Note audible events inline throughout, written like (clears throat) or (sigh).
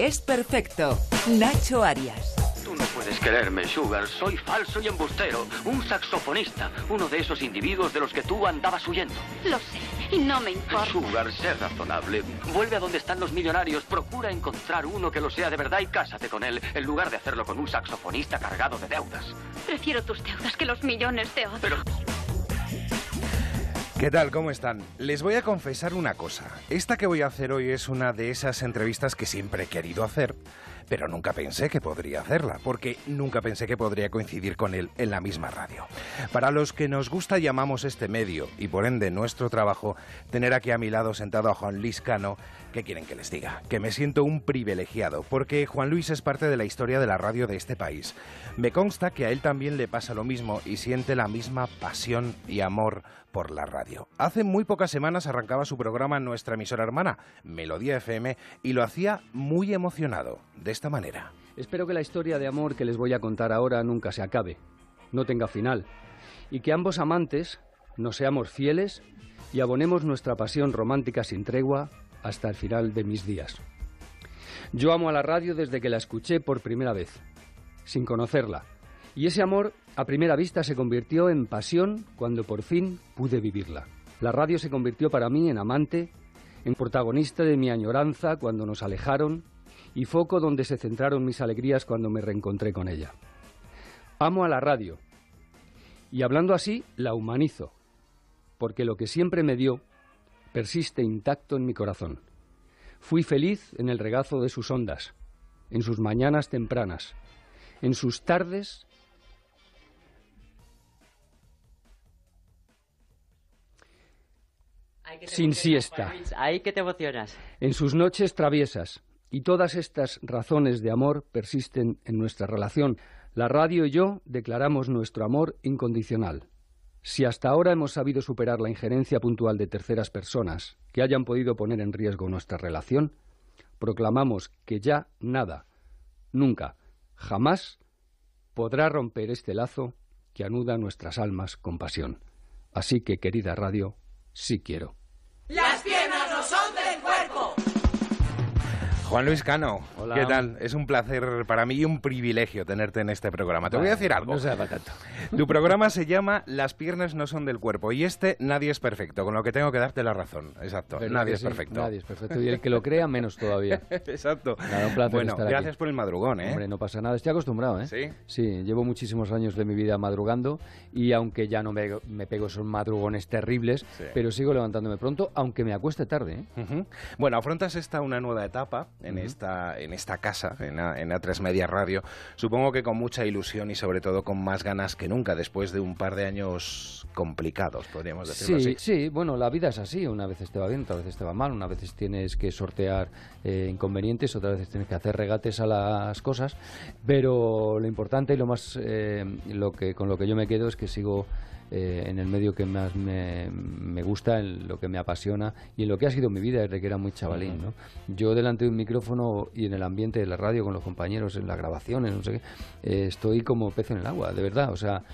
Es perfecto. Nacho Arias. Tú no puedes quererme, Sugar. Soy falso y embustero. Un saxofonista. Uno de esos individuos de los que tú andabas huyendo. Lo sé, y no me importa. Sugar, sé razonable. Vuelve a donde están los millonarios. Procura encontrar uno que lo sea de verdad y cásate con él, en lugar de hacerlo con un saxofonista cargado de deudas. Prefiero tus deudas que los millones de otros. Pero ¿Qué tal? ¿Cómo están? Les voy a confesar una cosa. Esta que voy a hacer hoy es una de esas entrevistas que siempre he querido hacer, pero nunca pensé que podría hacerla, porque nunca pensé que podría coincidir con él en la misma radio. Para los que nos gusta y amamos este medio, y por ende nuestro trabajo, tener aquí a mi lado sentado a Juan Luis Cano, ¿qué quieren que les diga? Que me siento un privilegiado, porque Juan Luis es parte de la historia de la radio de este país. Me consta que a él también le pasa lo mismo y siente la misma pasión y amor por la radio. Hace muy pocas semanas arrancaba su programa en nuestra emisora hermana, Melodía FM, y lo hacía muy emocionado, Espero que la historia de amor que les voy a contar ahora nunca se acabe, no tenga final, y que ambos amantes nos seamos fieles y abonemos nuestra pasión romántica sin tregua hasta el final de mis días. Yo amo a la radio desde que la escuché por primera vez, sin conocerla, y ese amor a primera vista se convirtió en pasión cuando por fin pude vivirla. La radio se convirtió para mí en amante, en protagonista de mi añoranza cuando nos alejaron y foco donde se centraron mis alegrías cuando me reencontré con ella. Amo a la radio y hablando así la humanizo, porque lo que siempre me dio persiste intacto en mi corazón. Fui feliz en el regazo de sus ondas, en sus mañanas tempranas, en sus tardes sin siesta, Ahí que te emocionas. en sus noches traviesas. Y todas estas razones de amor persisten en nuestra relación. La radio y yo declaramos nuestro amor incondicional. Si hasta ahora hemos sabido superar la injerencia puntual de terceras personas que hayan podido poner en riesgo nuestra relación, proclamamos que ya nada, nunca, jamás podrá romper este lazo que anuda nuestras almas con pasión. Así que, querida radio, sí quiero. Juan Luis Cano, Hola. ¿qué tal? Es un placer para mí y un privilegio tenerte en este programa. Te voy a decir algo. No sea para tanto. (laughs) Tu programa se llama Las piernas no son del cuerpo y este Nadie es perfecto, con lo que tengo que darte la razón. Exacto, ¿Verdad nadie es sí? perfecto. Nadie es perfecto. Y el que lo crea, menos todavía. (laughs) Exacto. Nada, un placer bueno, estar aquí. gracias por el madrugón, ¿eh? Hombre, no pasa nada. Estoy acostumbrado, ¿eh? ¿Sí? Sí, llevo muchísimos años de mi vida madrugando y aunque ya no me, me pego esos madrugones terribles, Sí. pero sigo levantándome pronto, aunque me acueste tarde, ¿eh? Bueno, afrontas esta una nueva etapa en esta en esta casa, en, A- en A3 Media Radio. Supongo que con mucha ilusión y sobre todo con más ganas que nunca después de un par de años complicados, podríamos decirlo Sí, así. sí, bueno, la vida es así. Una vez te va bien, otras veces te va mal. Una veces tienes que sortear eh, inconvenientes, otras veces tienes que hacer regates a las cosas. Pero lo importante y lo más, eh, lo que con lo que yo me quedo es que sigo eh, en el medio que más me, me gusta, en lo que me apasiona y en lo que ha sido mi vida desde que era muy chavalín. ¿no? Yo delante de un micrófono y en el ambiente de la radio con los compañeros, en las grabaciones, no sé qué, eh, estoy como pez en el agua, de verdad. O sea,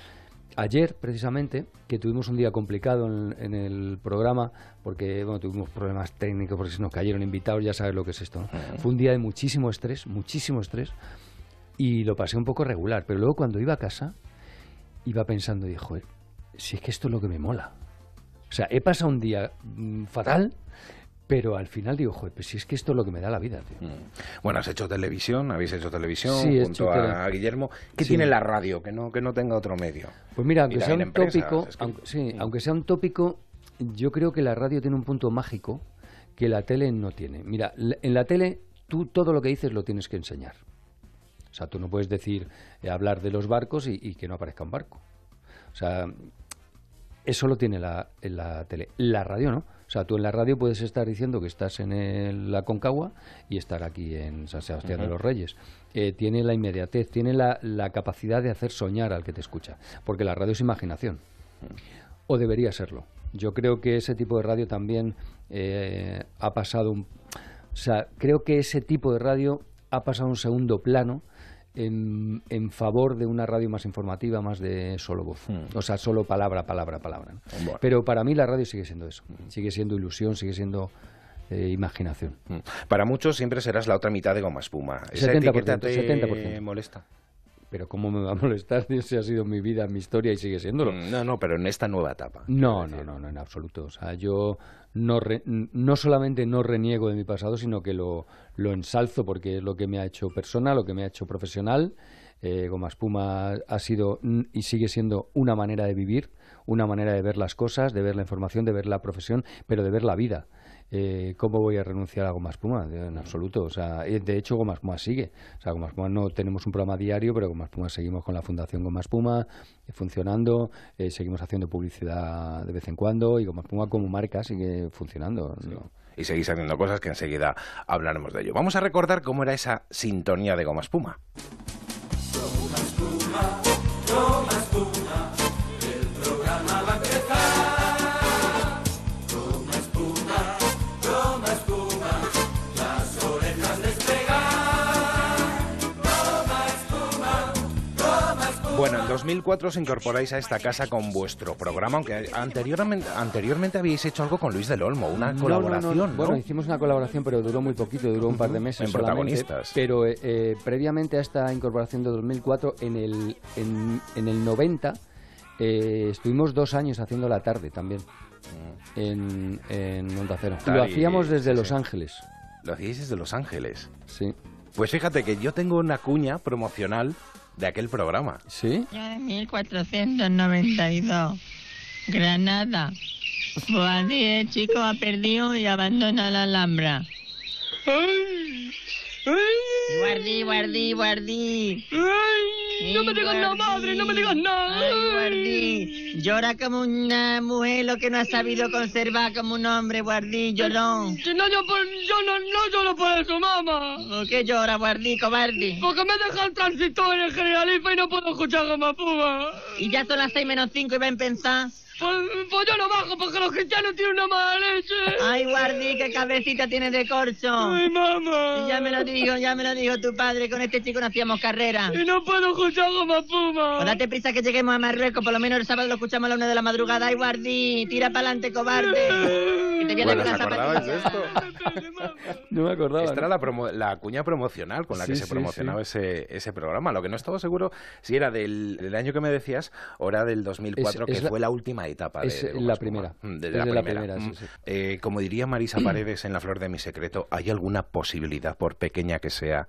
Ayer, precisamente, que tuvimos un día complicado en, en el programa, porque bueno, tuvimos problemas técnicos, porque se nos cayeron invitados, ya sabes lo que es esto. ¿no? Fue un día de muchísimo estrés, muchísimo estrés, y lo pasé un poco regular. Pero luego cuando iba a casa, iba pensando, joder, si es que esto es lo que me mola. O sea, he pasado un día mm, fatal, pero al final digo, joder, pues si es que esto es lo que me da la vida, tío. Mm. Bueno, has hecho televisión, habéis hecho televisión Sí, junto hecho a tele- Guillermo. ¿Qué Sí. tiene la radio que no, que no tenga otro medio? Pues mira, aunque sea un empresas, tópico, es que- aunque, sí, Mm. aunque sea un tópico, yo creo que la radio tiene un punto mágico que la tele no tiene. Mira, en la tele tú todo lo que dices lo tienes que enseñar. O sea, tú no puedes decir, eh, hablar de los barcos y, y que no aparezca un barco. O sea, eso lo tiene la, en la tele. La radio no. O sea, tú en la radio puedes estar diciendo que estás en el- la Concagua y estar aquí en San Sebastián de los Reyes. Eh, tiene la inmediatez, tiene la, la capacidad de hacer soñar al que te escucha. Porque la radio es imaginación. O debería serlo. Yo creo que ese tipo de radio también eh, ha pasado un... O sea, creo que ese tipo de radio ha pasado a un segundo plano en, en favor de una radio más informativa, más de solo voz. O sea, solo palabra, palabra, palabra. ¿no? Bueno. Pero para mí la radio sigue siendo eso. Sigue siendo ilusión, sigue siendo eh, imaginación. Mm. Para muchos siempre serás la otra mitad de goma espuma. ¿Esa 70%, etiqueta te 70%. molesta? Pero ¿cómo me va a molestar (laughs) si ha sido mi vida, mi historia y sigue siéndolo? No, no, pero en esta nueva etapa. No, no, no, no, en absoluto. O sea, yo no, re- no solamente no reniego de mi pasado, sino que lo, lo ensalzo porque es lo que me ha hecho persona, lo que me ha hecho profesional. Eh, Goma Espuma ha sido y sigue siendo una manera de vivir, una manera de ver las cosas, de ver la información, de ver la profesión, pero de ver la vida. Eh, ¿Cómo voy a renunciar a Goma Espuma? De- En absoluto. O sea, eh, de hecho, Goma Espuma sigue. O sea, Goma Espuma no tenemos un programa diario, pero Goma Espuma seguimos con la Fundación Goma Espuma eh, funcionando, eh, seguimos haciendo publicidad de vez en cuando y Goma Espuma como marca sigue funcionando. ¿no? Y seguís haciendo cosas que enseguida hablaremos de ello. Vamos a recordar cómo era esa sintonía de goma espuma. Bueno, en 2004 os incorporáis a esta casa con vuestro programa, aunque anteriormente, anteriormente habíais hecho algo con Luis del Olmo, una No, colaboración, no, ¿no? Bueno, hicimos una colaboración, pero duró muy poquito, duró un par de meses En protagonistas. Pero eh, eh, previamente a esta incorporación de 2004, en el, en, en el 90, eh, estuvimos dos años haciendo la tarde también. En, en Onda Cero. Lo hacíamos desde Los. Ángeles. Lo hacíais desde Los Ángeles. Sí. Pues fíjate que yo tengo una cuña promocional de aquel programa. ¿Sí? Año de 1492. Granada. Boadí, chico, ha perdido y abandona la Alhambra. Guardí, guardí, guardí. no me digas nada, madre, no me digas nada. Ay, guardí. Llora como una mujer lo que no ha sabido conservar como un hombre, guardí, llorón. Si no, yo, por, yo no, no lloro por eso, mamá. ¿Por qué llora, guardí, cobarde? Porque me deja el tránsito en el Generalife y no puedo escuchar Gama Puma. Y ya son las seis menos cinco y va a empezar. Pues, pues yo no bajo porque los cristianos tienen una mala leche. Ay, guardí, qué cabecita tiene de corcho. Ay, mamá. Y ya me lo dijo, ya me lo dijo tu padre, con este chico no hacíamos carrera. Y no puedo escuchar Gama Puma. Pues date prisa que lleguemos a Marruecos, por lo menos el sábado lo escuchamos a la una de la madrugada. Ay, guardí, tira para adelante, cobarde. Que te voy a Bueno, dar ¿os una acordabais de zapatilla. (laughs) No me acordaba. Esta era la, promo- la cuña promocional con la que Sí, se sí, promocionaba Ese, ese programa. Lo que no estaba seguro si era del, del año que me decías o era del 2004, Es- es que la- fue la última etapa es de Goma la primera. Mm, Desde Es la primera. sí, Mm. sí. Eh, como diría Marisa (clears throat) Paredes en La Flor de mi Secreto, ¿hay alguna posibilidad, por pequeña que sea,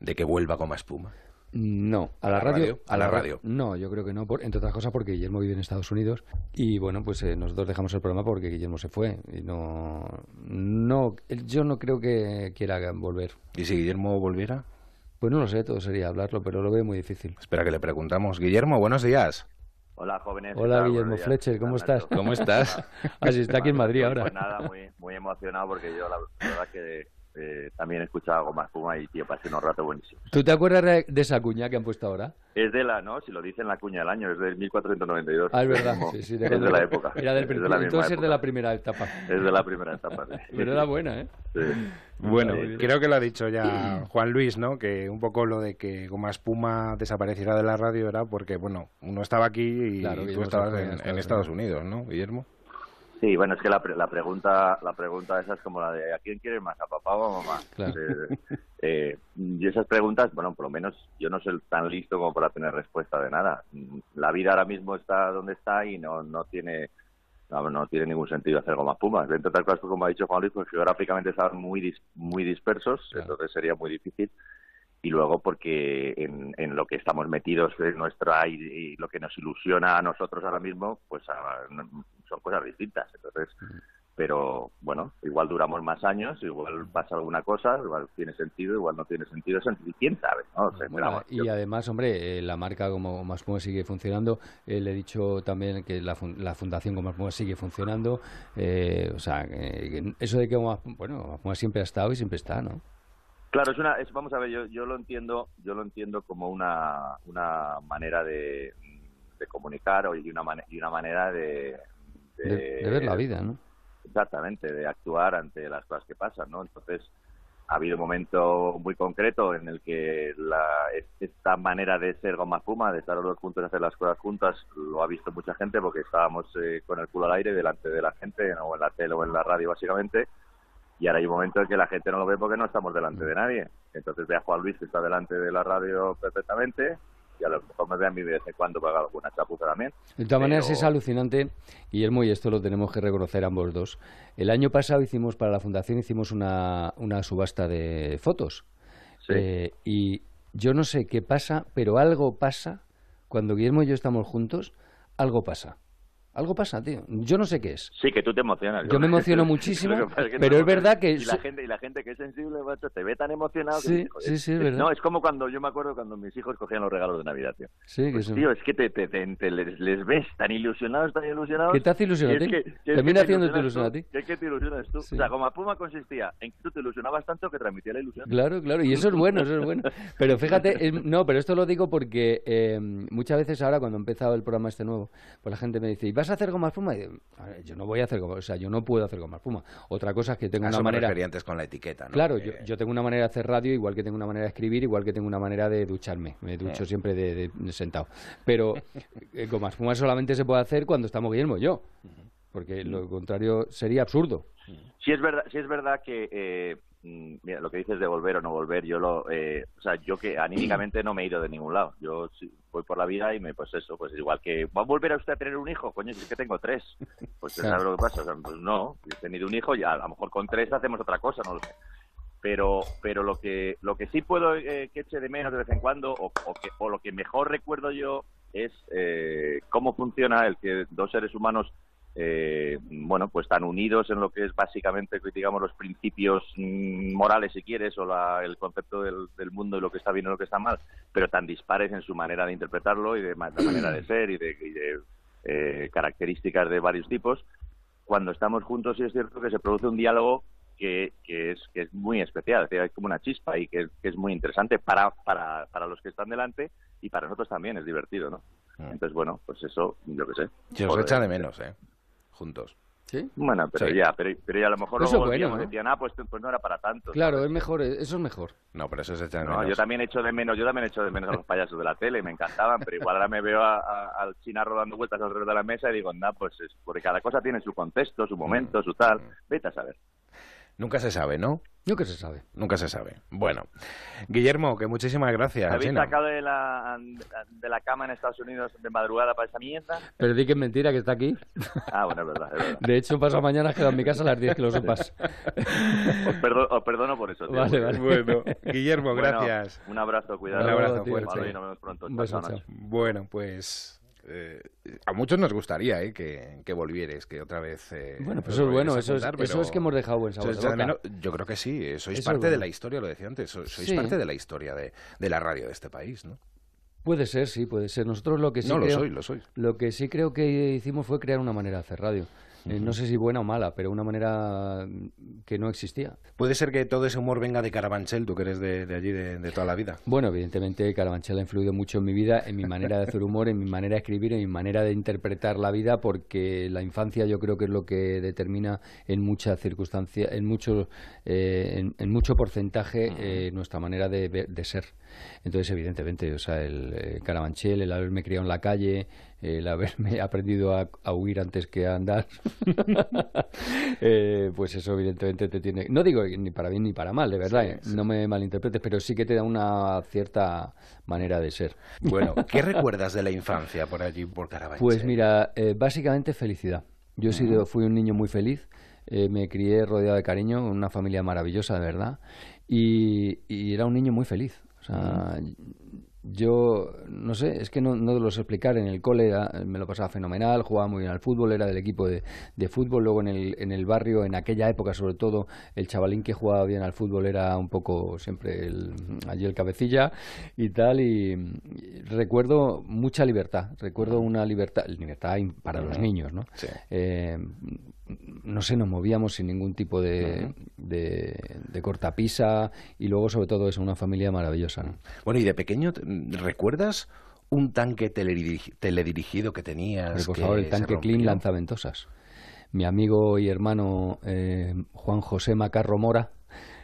de que vuelva Goma Espuma? No, a, ¿A la radio. radio? ¿A la ra- radio? No, yo creo que no, por- entre otras cosas porque Guillermo vive en Estados Unidos y bueno, pues eh, nosotros dejamos el programa porque Guillermo se fue y no, no, yo no creo que quiera volver. ¿Y si Guillermo volviera? Pues no lo sé, todo sería hablarlo, pero lo veo muy difícil. Espera que le preguntamos. Guillermo, buenos días. Hola, jóvenes. ¿qué Hola? Guillermo. Fletcher, ¿cómo ¿Qué tal, estás? ¿Cómo estás? (laughs) Ah, sí, está aquí en Madrid ahora. Pues nada, muy, muy emocionado porque yo la, la verdad que eh, también he escuchado algo más Puma y tío, pasé unos ratos buenísimos. ¿Tú te acuerdas de de esa cuña que han puesto ahora? Es de la, ¿no? Si lo dicen la cuña del año, es del 1492. Ah, es verdad. Como- Sí, sí, es cuando- de la época. Era del es de la entonces es de la época. primera etapa. Es de la primera etapa. sí. (laughs) Pero era buena, ¿eh? Sí. Bueno, Sí. creo que lo ha dicho ya Juan Luis, ¿no? Que un poco lo de que Goma Espuma desapareciera de la radio era porque, bueno, uno estaba aquí y Claro, tú estabas en, en Estados Estados Unidos, ¿no, Guillermo? Sí, bueno, es que la, pre- la pregunta la pregunta esa es como la de ¿a quién quieres más, a papá o a mamá? Claro. Eh, eh, y esas preguntas, bueno, por lo menos yo no soy tan listo como para tener respuesta de nada. La vida ahora mismo está donde está y no no tiene no, no tiene ningún sentido hacer gomas pumas. Entre otras cosas, como ha dicho Juan Luis, pues geográficamente estaban muy dis- muy dispersos, Claro. entonces sería muy difícil. Y luego porque en, en lo que estamos metidos, en nuestra y, y lo que nos ilusiona a nosotros ahora mismo, pues ah, son cosas distintas. Entonces, pero bueno, igual duramos más años, igual pasa alguna cosa, igual tiene sentido, igual no tiene sentido, quién sabe, ¿no? O sea, pero Bueno, vamos, y además, hombre, eh, la marca como Maspuma sigue funcionando. Eh, le he dicho también que la, fun- la fundación como Maspuma sigue funcionando. Eh, o sea, eso de que Goma- bueno, Maspuma siempre ha estado y siempre está, ¿no? Claro, es una, es, vamos a ver, yo, yo lo entiendo, yo lo entiendo como una, una manera de, de comunicar o- y una, mane- y una manera de, De, de ver la vida, ¿no? Exactamente, de actuar ante las cosas que pasan, ¿no? Entonces, ha habido un momento muy concreto en el que la, esta manera de ser goma puma, de estar los dos juntos y hacer las cosas juntas, lo ha visto mucha gente porque estábamos eh, con el culo al aire delante de la gente, o en la tele o en la radio básicamente, y ahora hay un momento en que la gente no lo ve porque no estamos delante de nadie. Entonces ve a Juan Luis que está delante de la radio perfectamente y a lo mejor me ve a mí de vez en cuando pagar alguna chapuza también. De todas maneras Pero- es alucinante, Guillermo, y esto lo tenemos que reconocer ambos dos. El año pasado hicimos, para la Fundación, hicimos una, una subasta de fotos. Sí. Eh, y yo no sé qué pasa, pero algo pasa cuando Guillermo y yo estamos juntos, algo pasa. Algo pasa, tío. Yo no sé qué es. Sí, que tú te emocionas. Yo me emociono muchísimo, (laughs) Lo que que pero es verdad que Y la, gente, y la gente que es sensible, macho, te ve tan emocionado. que Sí, joder, sí, sí, es verdad. No, es como cuando yo me acuerdo cuando mis hijos cogían los regalos de Navidad, tío. Sí, que Pues, son- tío, es que te, te- te- te- les, les ves tan ilusionados, tan ilusionados. ¿Qué te hace ilusionar y a es ti? que- que es que Termina te haciéndote ilusionar a ti. que es que te ilusionas tú. Sí. O sea, como Puma consistía en que tú te ilusionabas tanto que transmitía la ilusión. Claro, claro, y eso es bueno, eso es bueno. (laughs) Pero fíjate, eh, no, pero esto lo digo porque eh, muchas veces ahora cuando he empezado el programa este nuevo, pues la gente me dice, ¿y vas a hacer goma espuma? Y digo, "A ver, yo no voy a hacer goma, o sea, yo no puedo hacer goma espuma. Otra cosa es que tengo A una eso me manera... refería antes con la etiqueta, ¿no? Claro, Que- yo, yo tengo una manera de hacer radio, igual que tengo una manera de escribir, igual que tengo una manera de ducharme. Me ducho siempre de, de- de sentado. Pero (laughs) eh, goma espuma solamente se puede hacer cuando estamos Guillermo y yo. Porque lo contrario sería absurdo. Sí es verdad, sí es verdad que eh, mira, lo que dices de volver o no volver, yo lo, eh, o sea, yo que anímicamente no me he ido de ningún lado. Yo voy por la vida y me, pues eso, pues igual que va a volver a usted a tener un hijo, coño, si es que tengo tres. Pues Claro. ¿sabes lo que pasa? Pues no, he tenido un hijo y a lo mejor con tres hacemos otra cosa, no lo sé. Pero, pero lo que, lo que sí puedo eh, que eche de menos de vez en cuando, o, o que, o lo que mejor recuerdo yo es eh, cómo funciona el que dos seres humanos eh, bueno, pues tan unidos en lo que es básicamente, digamos, los principios mm, morales, si quieres, o la- el concepto del, del mundo y lo que está bien y lo que está mal, pero tan dispares en su manera de interpretarlo y de la manera de (clears throat) ser y de, y de, eh, características de varios tipos. Cuando estamos juntos, sí es cierto que se produce un diálogo que, que es, que es muy especial, es como una chispa y que, que es muy interesante para, para, para los que están delante y para nosotros también es divertido, ¿no? Mm. Entonces, bueno, pues eso, yo qué sé. Se os echa de menos, ¿eh? Juntos. ¿Sí? Bueno, pero Sí. ya, pero, pero ya a lo mejor Eso luego es bueno, decían, ah, pues, pues no era para tanto. Claro, ¿sabes? es mejor, eso es mejor. No, pero eso se echa de No, menos. yo también echo de menos, yo también echo de menos a los payasos de la tele, me encantaban, pero igual ahora me veo a- a- al chinarro dando vueltas alrededor de la mesa y digo, nah, pues es, porque cada cosa tiene su contexto, su momento, su tal, vete a saber. Nunca se sabe, ¿no? Nunca se sabe. Nunca se sabe. Bueno, Guillermo, que muchísimas gracias. ¿Habéis Chino. sacado de la, de la cama en Estados Unidos de madrugada para esa mierda? Pero di que es mentira que está aquí. Ah, bueno, es verdad, es verdad. De hecho, pasa mañana quedo en mi casa a las 10, que lo sepas. Os, perdo- os perdono por eso. tío. Vale, vale. Bueno, Guillermo, Bueno, gracias. un abrazo, cuidado. Un abrazo tío, fuerte. Vale, y nos vemos pronto. Un Chao, beso, chao. Bueno, pues eh, a muchos nos gustaría eh, que, que volvieres, que otra vez. eh, Bueno, pues eso es bueno, eso es, eso que hemos dejado buen sabor de boca. yo creo que sí, eh, sois Eso parte de la historia, lo decía antes, so- sois Sí. parte de la historia de, de la radio de este país, ¿no? Puede ser, sí, puede ser. Nosotros lo que sí no, lo creo, sois, lo sois. lo que sí creo que hicimos fue crear una manera de hacer radio. Eh, no sé si buena o mala, pero una manera que no existía. Puede ser que todo ese humor venga de Carabanchel, tú que eres de, de allí de, de toda la vida. Bueno, evidentemente Carabanchel ha influido mucho en mi vida, en mi manera de hacer humor, en mi manera de escribir, en mi manera de interpretar la vida, porque la infancia yo creo que es lo que determina en muchas circunstancias, en mucho, eh, en, en mucho porcentaje eh, nuestra manera de, de ser. Entonces, evidentemente, o sea, el eh, Carabanchel, el haberme criado en la calle, el haberme (laughs) aprendido a, a huir antes que a andar, (laughs) eh, pues eso evidentemente te tiene... No digo ni para bien ni para mal, de verdad, Sí, eh, sí. no me malinterpretes, pero sí que te da una cierta manera de ser. (laughs) Bueno, ¿qué recuerdas de la infancia por allí, por Carabanchel? Pues mira, eh, básicamente felicidad. Yo he sido, fui un niño muy feliz, eh, me crié rodeado de cariño, una familia maravillosa, de verdad, y, y era un niño muy feliz. O sea, yo no sé, es que no, no lo sé explicar. En el cole era- me lo pasaba fenomenal, jugaba muy bien al fútbol, era del equipo de, de fútbol. Luego en el, en el barrio, en aquella época sobre todo, el chavalín que jugaba bien al fútbol era un poco siempre el, allí el cabecilla y tal. Y, y recuerdo mucha libertad, recuerdo una libertad, libertad para los niños, ¿no? Sí. Eh, no sé, nos movíamos sin ningún tipo de, de, de cortapisa y luego sobre todo es una familia maravillosa. ¿no? Bueno, y de pequeño, te- ¿recuerdas un tanque teledirigi- teledirigido que tenías? Pero, por que favor, el tanque Clean lanzaventosas. Mi amigo y hermano eh, Juan José Macarro Mora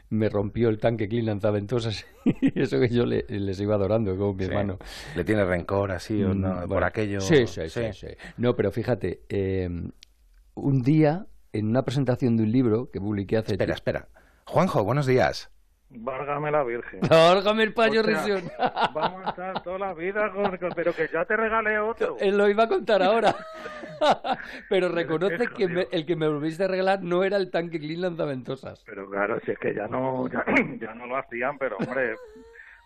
me rompió el tanque Clean lanzaventosas (laughs) y eso que yo le- les iba adorando como mi Sí. hermano. ¿Le tienes rencor así o Mm, no? por bueno, aquello? Sí, sí, sí, sí. No, pero fíjate, eh, un día en una presentación de un libro que publiqué hace... Espera, espera. Juanjo, buenos días. Válgame la Virgen. (laughs) Válgame el payo O sea, risión. (laughs) Vamos a estar toda la vida con, Pero que ya te regalé otro. (laughs) Él lo iba a contar ahora. Pero reconoce que me- el que me volviste a regalar no era el tanque Clean lanzaventosas. Pero claro, si es que ya no, ya, (clears throat) ya no lo hacían, pero hombre...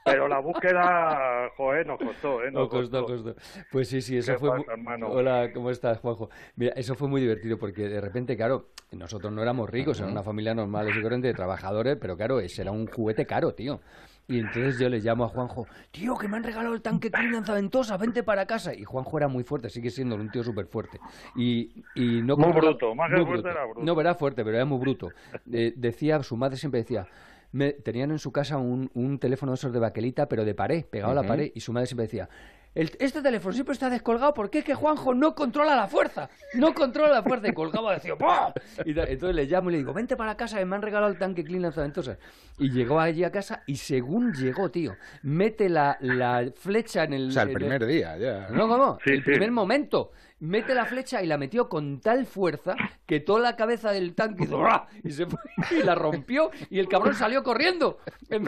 Pero la búsqueda, joder, nos costó, ¿eh? No Nos costó, costó. Pues sí, sí, eso ¿Qué fue. pasa, mu- hermano? Hola, ¿cómo estás, Juanjo? Mira, eso fue muy divertido porque de repente, claro, nosotros no éramos ricos, era una familia normal y corriente de trabajadores, pero claro, ese era un juguete caro, tío. Y entonces yo le llamo a Juanjo, tío, que me han regalado el tanque Clean lanzaventosa, vente para casa. Y Juanjo era muy fuerte, sigue siendo un tío súper fuerte. Y, y no Muy bruto, más que fuerte era bruto. No, era fuerte, pero era muy bruto. Eh, decía, su madre siempre decía, me, tenían en su casa un, un teléfono de esos de baquelita, pero de pared, pegado a la pared, y su madre siempre decía, "El- este teléfono siempre está descolgado porque es que Juanjo no controla la fuerza, no controla la fuerza, y colgaba, decía, (laughs) ¡pah! Y entonces le llamo y le digo, vente para casa, que me han regalado el tanque Clean lanzaventosas. Y llegó allí a casa, y según llegó, tío, mete la, la flecha en el... O sea, el primer día, ya. no, ¿cómo? Sí, el sí. primer momento. Mete la flecha y la metió con tal fuerza que toda la cabeza del tanque hizo ¡ra! y se fue y la rompió y el cabrón salió corriendo. (laughs)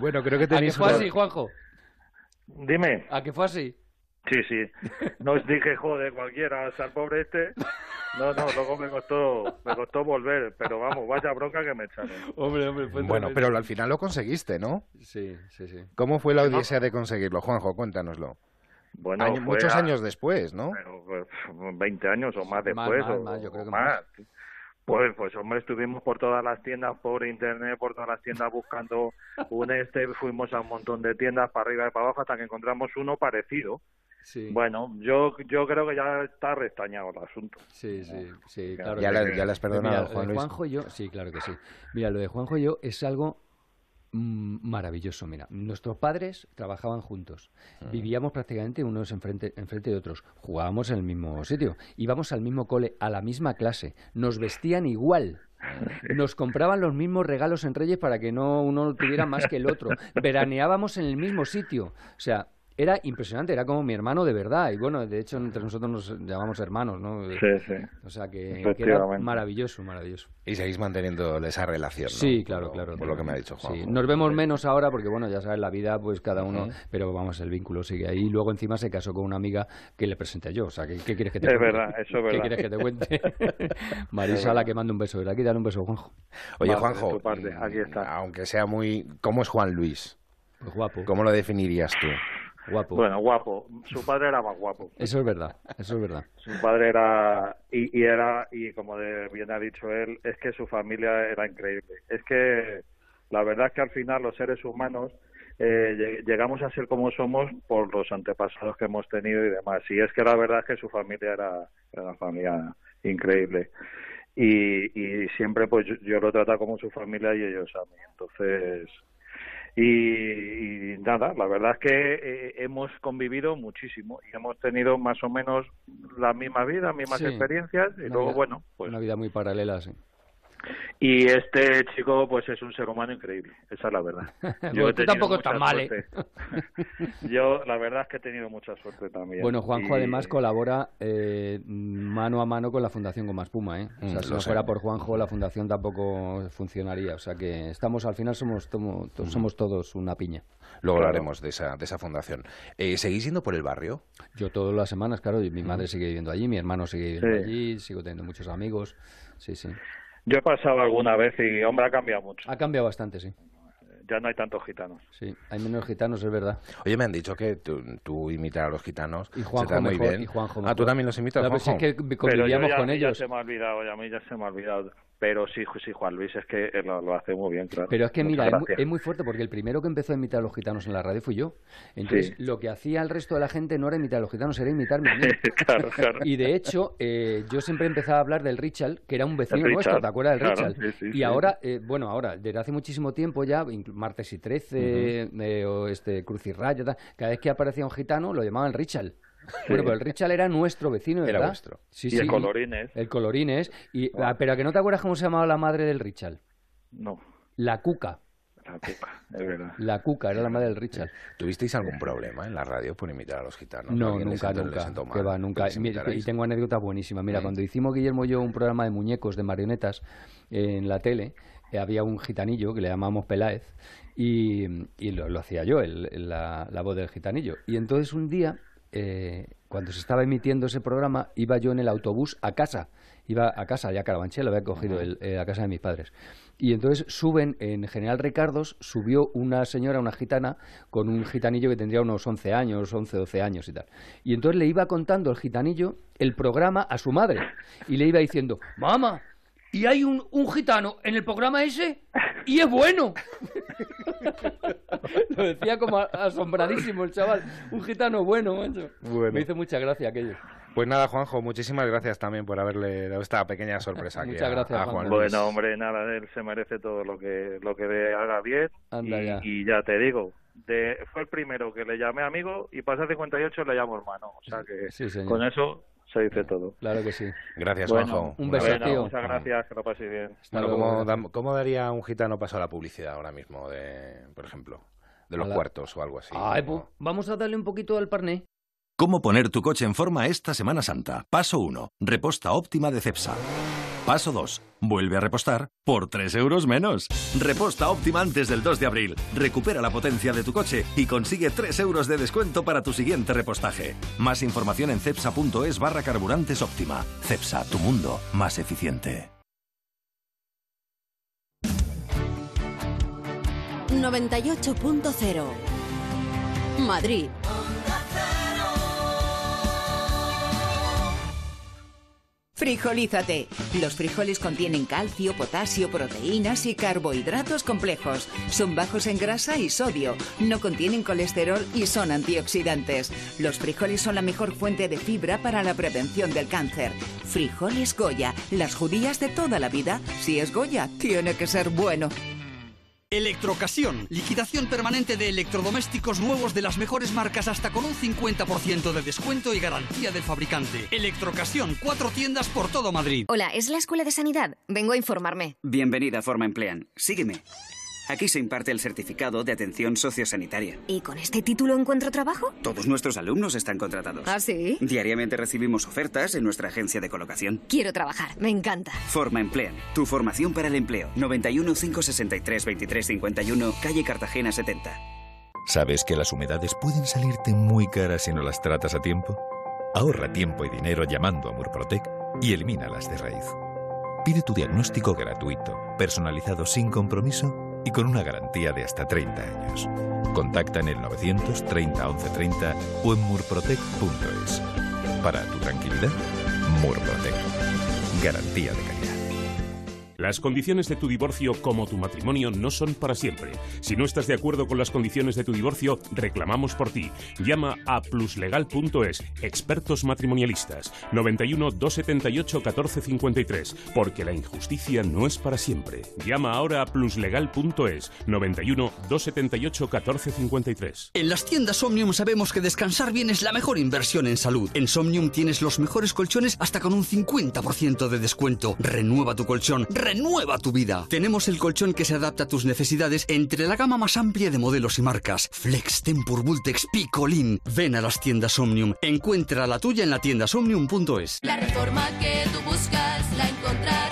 Bueno, creo que ¿A que tenéis fue una- así, Juanjo? Dime. ¿A que fue así? Sí, sí. No os dije, joder, cualquiera, o sea, el pobre este. No, no, luego me costó, me costó volver, pero vamos, vaya bronca que me echaron. Hombre, hombre, fue Bueno, pero al final lo conseguiste, ¿no? Sí, sí, sí. ¿Cómo fue la odisea de conseguirlo? Juanjo, cuéntanoslo. Bueno, Año- muchos a- años después, ¿no? pero, pues, 20 años o más después, más, o, más, yo creo que más. Pues, pues hombre, estuvimos por todas las tiendas, por internet, por todas las tiendas buscando un este, fuimos a un montón de tiendas para arriba y para abajo hasta que encontramos uno parecido. Sí, Bueno, yo yo creo que ya está restañado el asunto. sí, sí, sí, claro. Ya, que la- ya le has perdonado, Mira, lo Juan Luis. Juanjo y yo, sí, claro que sí. Mira, lo de Juanjo y yo es algo maravilloso. Mira, nuestros padres trabajaban juntos, vivíamos prácticamente unos enfrente, enfrente de otros, jugábamos en el mismo sitio, íbamos al mismo cole, a la misma clase, nos vestían igual. Nos compraban los mismos regalos en Reyes para que no uno tuviera más que el otro. (laughs) Veraneábamos en el mismo sitio. O sea, era impresionante, era como mi hermano de verdad. Y bueno, de hecho, entre nosotros nos llamamos hermanos, ¿no? Sí, sí. O sea, que, que era maravilloso, maravilloso. Y seguís manteniendo esa relación, ¿no? Sí, claro, Por- claro. Por lo que me ha dicho Sí, Juanjo. nos vemos menos ahora porque, bueno, ya sabes, la vida, pues cada uno, pero vamos, el vínculo sigue ahí. Luego encima se casó con una amiga que le presenté yo. O sea, ¿qué, qué quieres que te Es cuente? verdad, eso es ¿Qué verdad. quieres que te cuente? (laughs) (laughs) Marisa, la que manda un beso. ¿verdad? Aquí dale un beso, Juanjo. Oye, Juanjo, de tu parte, aquí está. aunque sea muy... ¿Cómo es Juan Luis? Pues guapo, ¿Cómo lo definirías tú? Guapo. Bueno, guapo. Su padre era más guapo. Eso es verdad, eso es verdad. Su padre era y, y era y como de- bien ha dicho él, es que su familia era increíble. Es que la verdad es que al final los seres humanos eh, lleg- llegamos a ser como somos por los antepasados que hemos tenido y demás. Y es que la verdad es que su familia era, era una familia increíble. Y, y siempre pues yo, yo lo he tratado como su familia y ellos a mí. Entonces, y, y nada, la verdad es que eh, hemos convivido muchísimo y hemos tenido más o menos la misma vida, mismas Sí. experiencias y luego vida- bueno, pues Una vida muy paralela, sí. y este chico pues es un ser humano increíble, esa es la verdad. (laughs) Bueno, he tú tampoco estás mal, ¿eh? (laughs) Yo la verdad es que he tenido mucha suerte también. Bueno, Juanjo Y- además colabora eh, mano a mano con la Fundación Goma Espuma, ¿eh? O sea, Mm, si lo no sé. fuera por Juanjo, la Fundación tampoco funcionaría. O sea que estamos, al final somos, tomo- to- somos todos una piña. Luego Claro. hablaremos de esa, de esa fundación. Eh, ¿Seguís yendo por el barrio? Yo todas las semanas, claro, y mi madre sigue viviendo allí, mi hermano sigue viviendo Sí. allí, sigo teniendo muchos amigos. Sí, sí. Yo he pasado alguna vez y hombre ha cambiado mucho. Ha cambiado bastante, sí. Ya no hay tantos gitanos. Sí, hay menos gitanos, es verdad. Oye, me han dicho que tú, tú imitar a los gitanos Y se Juanjo te da muy mejor, bien. y Juanjo Ah, mejor. ¿tú también los imitas, No, pues Juanjo? es que Pero yo convivíamos ya, con ya ellos. se me ha olvidado, ya a mí ya se me ha olvidado. Pero sí, sí, Juan Luis es que lo, lo hace muy bien, claro. Pero es que Muchas mira, es muy, es muy fuerte porque el primero que empezó a imitar a los gitanos en la radio fui yo. Entonces, Sí. lo que hacía el resto de la gente no era imitar a los gitanos, era imitarme a mí. (laughs) claro, claro. Y de hecho, eh, yo siempre empezaba a hablar del Richard, que era un vecino nuestro, ¿te acuerdas del claro, Richard? sí, sí, y ahora, eh, bueno, ahora, desde hace muchísimo tiempo ya, martes y 13, eh, o este Cruz y Raya, tal, cada vez que aparecía un gitano lo llamaban Richard. (laughs) Bueno, pero el Richard era nuestro vecino, Era ¿verdad? vuestro. Sí, y sí. el colorines, El colorines. Y, ah, pero a que no te acuerdas cómo se llamaba la madre del Richard. no. La Cuca. La cuca, es verdad. La cuca, era la madre del Richard. (laughs) ¿Tuvisteis algún problema en la radio por imitar a los gitanos? No, ¿Alguien les nunca, sentó- nunca. Que va, nunca. Mira, y tengo anécdota buenísima. Mira, cuando hicimos Guillermo y yo un programa de muñecos, de marionetas, en la tele, eh, había un gitanillo que le llamamos Peláez y, y lo, lo hacía yo, el- el- la, la voz del gitanillo. Y entonces un día, eh, cuando se estaba emitiendo ese programa, iba yo en el autobús a casa. Iba a casa, ya a Carabanchel, lo había cogido el- eh, a casa de mis padres. Y entonces suben, en General Ricardos, subió una señora, una gitana, con un gitanillo que tendría unos 11 años, 11, 12 años y tal. Y entonces le iba contando el gitanillo el programa a su madre. Y le iba diciendo, mamá, y hay un, un gitano en el programa ese y es bueno. (laughs) Lo decía como a- asombradísimo el chaval. Un gitano bueno, macho. Bueno. Me hizo mucha gracia aquello. Pues nada, Juanjo, muchísimas gracias también por haberle dado esta pequeña sorpresa aquí Muchas gracias, a Juan Juan Luis. Luis. Bueno, hombre, nada, él se merece todo lo que lo que le haga bien. Anda y, ya. y ya te digo, de, fue el primero que le llamé amigo y pasa 58 le llamo hermano. O sea que Sí, con eso se dice todo. Claro que sí. Gracias, Bueno, Juanjo. un beso, Bueno, tío. muchas gracias, que lo paséis bien. Bueno, ¿cómo, daría un gitano paso a la publicidad ahora mismo, de, por ejemplo, de los cuartos o algo así? Ay, ¿no? pues, vamos a darle un poquito al parné. ¿Cómo poner tu coche en forma esta Semana Santa? Paso 1. Reposta óptima de Cepsa. Paso 2. Vuelve a repostar por 3 euros menos. Reposta óptima antes del 2 de abril. Recupera la potencia de tu coche y consigue 3 euros de descuento para tu siguiente repostaje. Más información en cepsa.es barra carburantes óptima. Cepsa, tu mundo más eficiente. 98.0 Madrid. Frijolízate. Los frijoles contienen calcio, potasio, proteínas y carbohidratos complejos. Son bajos en grasa y sodio. No contienen colesterol y son antioxidantes. Los frijoles son la mejor fuente de fibra para la prevención del cáncer. Frijoles Goya, las judías de toda la vida. Si es Goya, tiene que ser bueno. Electrocasión. Liquidación permanente de electrodomésticos nuevos de las mejores marcas hasta con un 50% de descuento y garantía del fabricante. Electrocasión. Cuatro tiendas por todo Madrid. Hola, ¿es la Escuela de Sanidad? Vengo a informarme. Bienvenida a Forma Emplean. Sígueme. Aquí se imparte el certificado de atención sociosanitaria. ¿Y con este título encuentro trabajo? Todos nuestros alumnos están contratados. ¿Ah, sí? Diariamente recibimos ofertas en nuestra agencia de colocación. Quiero trabajar, me encanta. Forma Emplean. Tu formación para el empleo. 91 563 23 51, calle Cartagena 70. ¿Sabes que las humedades pueden salirte muy caras si no las tratas a tiempo? Ahorra tiempo y dinero llamando a Murprotec y elimínalas de raíz. Pide tu diagnóstico gratuito, personalizado sin compromiso y con una garantía de hasta 30 años. Contacta en el 930 1130 o en murprotec.es. Para tu tranquilidad, Murprotec. Garantía de calidad. Las condiciones de tu divorcio como tu matrimonio no son para siempre. Si no estás de acuerdo con las condiciones de tu divorcio, reclamamos por ti. Llama a pluslegal.es, expertos matrimonialistas, 91 278 1453, porque la injusticia no es para siempre. Llama ahora a pluslegal.es, 91 278 1453. En las tiendas Omnium sabemos que descansar bien es la mejor inversión en salud. En Somnium tienes los mejores colchones hasta con un 50% de descuento. Renueva tu colchón, tu vida. Tenemos el colchón que se adapta a tus necesidades entre la gama más amplia de modelos y marcas. Flex, Tempur, Vultex, Picolin. Ven a las tiendas Omnium. Encuentra la tuya en la tienda somnium.es. La reforma que tú buscas la encontrarás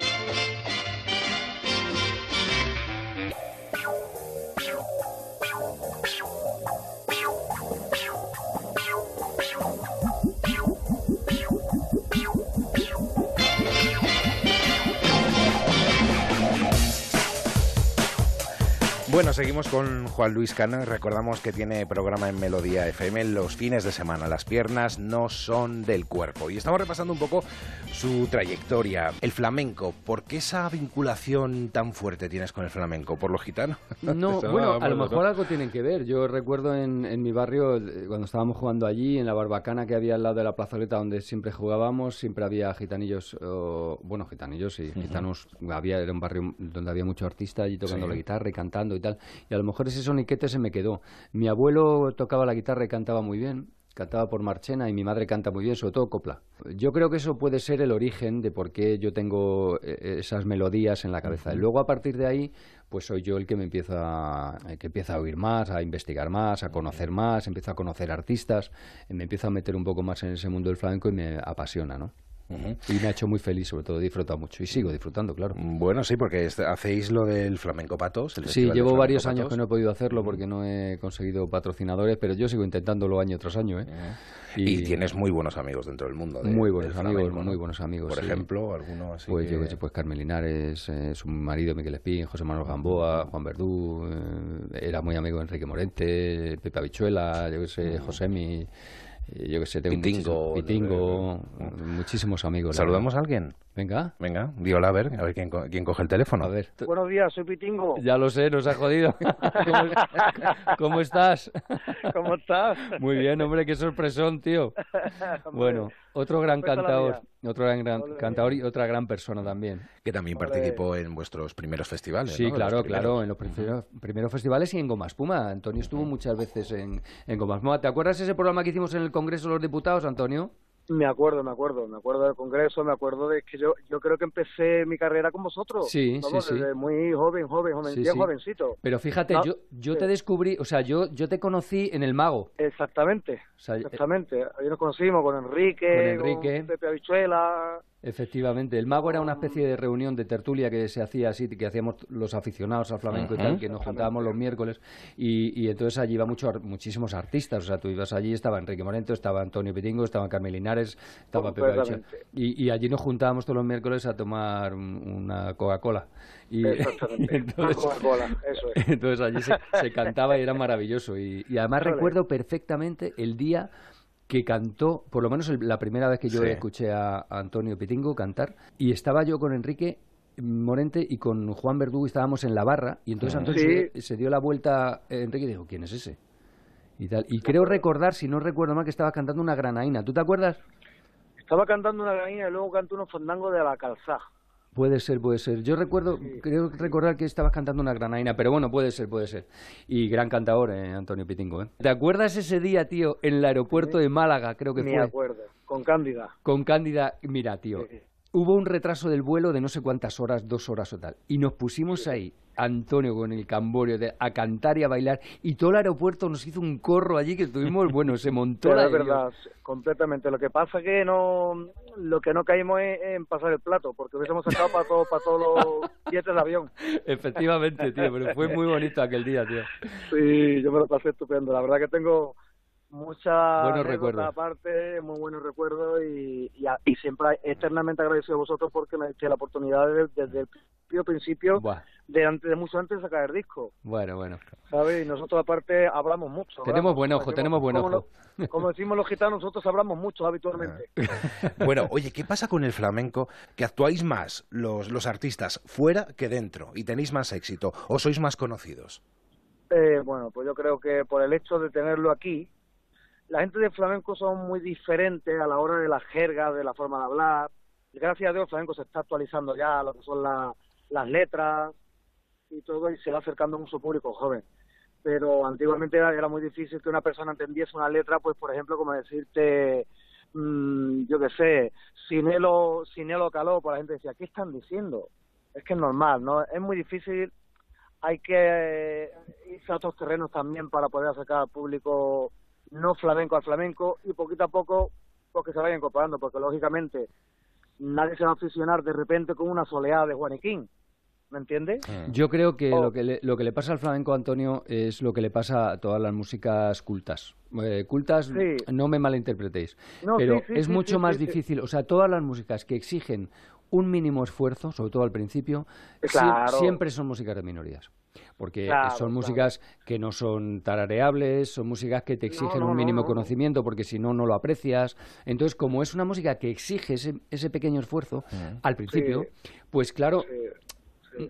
Yo Bueno, seguimos con Juan Luis Cano. Recordamos que tiene programa en Melodía FM los fines de semana. Las piernas no son del cuerpo. Y estamos repasando un poco su trayectoria. El flamenco, ¿por qué esa vinculación tan fuerte tienes con el flamenco? ¿Por los gitanos? No, (laughs) bueno, a lo mejor algo tienen que ver. Yo recuerdo en, en mi barrio, eh, cuando estábamos jugando allí, en la barbacana que había al lado de la plazoleta donde siempre jugábamos, siempre había gitanillos, o- bueno, gitanillos y gitanos. Había, era un barrio donde había muchos artistas allí tocando Sí. la guitarra y cantando y tal. Y a lo mejor ese soniquete se me quedó. Mi abuelo tocaba la guitarra y cantaba muy bien. Cantaba por Marchena y mi madre canta muy bien, sobre todo copla. Yo creo que eso puede ser el origen de por qué yo tengo eh, esas melodías en la cabeza. Y luego a partir de ahí, pues soy yo el que me empieza a, que empieza a oír más, a investigar más, a conocer más, empiezo a conocer artistas, eh, me empiezo a meter un poco más en ese mundo del flamenco y me apasiona, ¿no? Y me ha hecho muy feliz, sobre todo he disfrutado mucho y sigo disfrutando, claro. Bueno, sí, porque hacéis lo del flamenco patos. el Sí, llevo varios años que no he podido hacerlo porque no he conseguido patrocinadores, pero yo sigo intentándolo año tras año, ¿eh? Y, tienes muy buenos amigos dentro del mundo. de- muy buenos amigos, flamenco, ¿no? muy buenos amigos. Por sí. ejemplo, alguno así. Pues que- yo que sé, pues Carmen Linares, eh, su marido Miguel Espín, José Manuel Gamboa, Juan Verdú, eh, era muy amigo de Enrique Morente, Pepe Habichuela, yo que sé, Josemi, yo que sé, tengo. Pitingo, muchísimos- Pitingo, muchísimos amigos. ¿Saludamos a alguien? Venga. Venga, di hola a ver, a ver quién, co- quién coge el teléfono. A ver. Buenos días, soy Pitingo. Ya lo sé, nos ha jodido. (laughs) ¿Cómo, cómo estás? ¿Cómo estás? Muy bien, hombre, qué sorpresón, tío. (laughs) Bueno, otro gran cantador, otro gran, gran cantador y otra gran persona también. Que también participó en vuestros primeros festivales. Sí, claro, claro, en los primeros, primeros festivales y en Goma Espuma. Antonio estuvo muchas veces en, en Goma Espuma. ¿Te acuerdas ese programa que hicimos en el Congreso de los Diputados, Antonio? Me acuerdo, me acuerdo, me acuerdo del congreso, me acuerdo de que yo yo creo que empecé mi carrera con vosotros. Sí, Vamos, sí, muy joven, joven, joven, Sí, bien jovencito. Pero fíjate, No, yo, yo te descubrí, o sea, yo, yo te conocí en El Mago. Exactamente, O sea, exactamente. Ahí nos conocimos con Enrique, Con Enrique. Pepe Habichuela. Efectivamente, el mago era una especie de reunión de tertulia que se hacía así, que hacíamos los aficionados al flamenco y tal, que nos juntábamos los miércoles y, y entonces allí iba mucho, ar- muchísimos artistas, o sea, tú ibas allí, estaba Enrique Morento, estaba Antonio Pitingo, estaba Carmen Linares, estaba Pepe y, y allí nos juntábamos todos los miércoles a tomar un- una Coca-Cola. Y, Exactamente. (laughs) y entonces, Coca-Cola, eso es. (laughs) entonces allí se, se cantaba y era maravilloso. Y, y además recuerdo perfectamente el día que cantó, por lo menos el- la primera vez que yo Sí. escuché a, a Antonio Pitingo cantar, y estaba yo con Enrique Morente y con Juan Verdugo y estábamos en la barra, y entonces Antonio Sí. se, dio la vuelta, Enrique y dijo, ¿quién es ese? Y, tal. y creo recordar, si no recuerdo mal, que estaba cantando una granaína. ¿Tú te acuerdas? Estaba cantando una gallina y luego cantó unos fandangos de la calzá. Puede ser, puede ser. Yo recuerdo, creo recordar que estabas cantando una granaína, pero bueno, puede ser, puede ser. Y gran cantador, eh, Antonio Pitingo. ¿eh? ¿Te acuerdas ese día, tío, en el aeropuerto de Málaga, creo que Me fue? acuerdo, con Cándida. Con Cándida, mira, tío, hubo un retraso del vuelo de no sé cuántas horas, dos horas o tal, y nos pusimos ahí, Antonio con el camborio, de- a cantar y a bailar, y todo el aeropuerto nos hizo un corro allí que tuvimos, (laughs) bueno, se montó la es verdad, completamente. Lo que pasa que no, lo que no caímos es en pasar el plato, porque hubiésemos sacado para todo, para todos los billetes de avión. (laughs) Efectivamente, tío, pero fue muy bonito aquel día, tío. Sí, yo me lo pasé estupendo. La verdad que tengo muchas Buenos recuerdos. aparte, muy buenos recuerdos y, y, a- y siempre eternamente agradecido a vosotros porque me diste la oportunidad de- desde el principio, principio Buah, de antes de mucho antes de sacar el disco, bueno, bueno. ¿sabes? Y nosotros aparte hablamos mucho. Tenemos hablamos, buen ojo, decimos- tenemos buen ojo. lo- como decimos los gitanos, nosotros hablamos mucho habitualmente. (laughs) Bueno, oye, ¿qué pasa con el flamenco? Que actuáis más los, los artistas fuera que dentro y tenéis más éxito o sois más conocidos. Eh, bueno, pues yo creo que por el hecho de tenerlo aquí, la gente de flamenco son muy diferentes a la hora de la jerga, de la forma de hablar. Gracias a Dios flamenco se está actualizando ya lo que son la- las letras y todo y se va acercando a mucho público joven. Pero antiguamente era, muy difícil que una persona entendiese una letra, pues por ejemplo, como decirte, mm, yo qué sé, Sinelo, Sinelo Caló, pues la gente decía, ¿qué están diciendo? Es que es normal, ¿no? Es muy difícil hay que eh, irse a otros terrenos también para poder acercar al público no flamenco al flamenco y poquito a poco pues que se vayan incorporando, porque lógicamente nadie se va a aficionar de repente con una soleada de Juaniquín, ¿me entiendes? Yo creo que, Oh. lo que le, lo que le pasa al flamenco, Antonio, es lo que le pasa a todas las músicas cultas. Eh, cultas, Sí. no me malinterpretéis, No, pero sí, sí, es sí, mucho sí, más sí, sí. difícil. O sea, todas las músicas que exigen un mínimo esfuerzo, sobre todo al principio, siempre son músicas de minorías. Porque Claro, son claro. músicas que no son tarareables, son músicas que te exigen no, un mínimo no. conocimiento porque si no, no lo aprecias. Entonces, como es una música que exige ese, ese pequeño esfuerzo al principio, pues claro,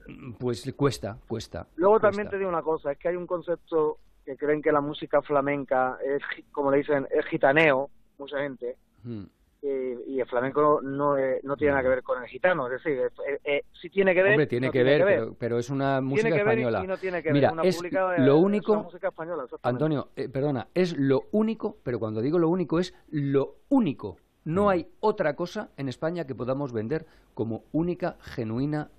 mm, pues cuesta, cuesta. Luego cuesta. también te digo una cosa, es que hay un concepto que creen que la música flamenca es, como le dicen, es gitaneo, mucha gente, Mm. Eh, y el flamenco no, es- no tiene nada que ver con el gitano, es decir, eh, eh, sí tiene que ver, Hombre, tiene no que ver, Pero, pero es una música tiene que ver española. y no tiene que ver, Mira, una es eh, lo es único, una música española, exactamente. Antonio, eh, perdona, es lo único, pero cuando digo lo único es lo único. No Mm. hay otra cosa en España que podamos vender como única, genuina,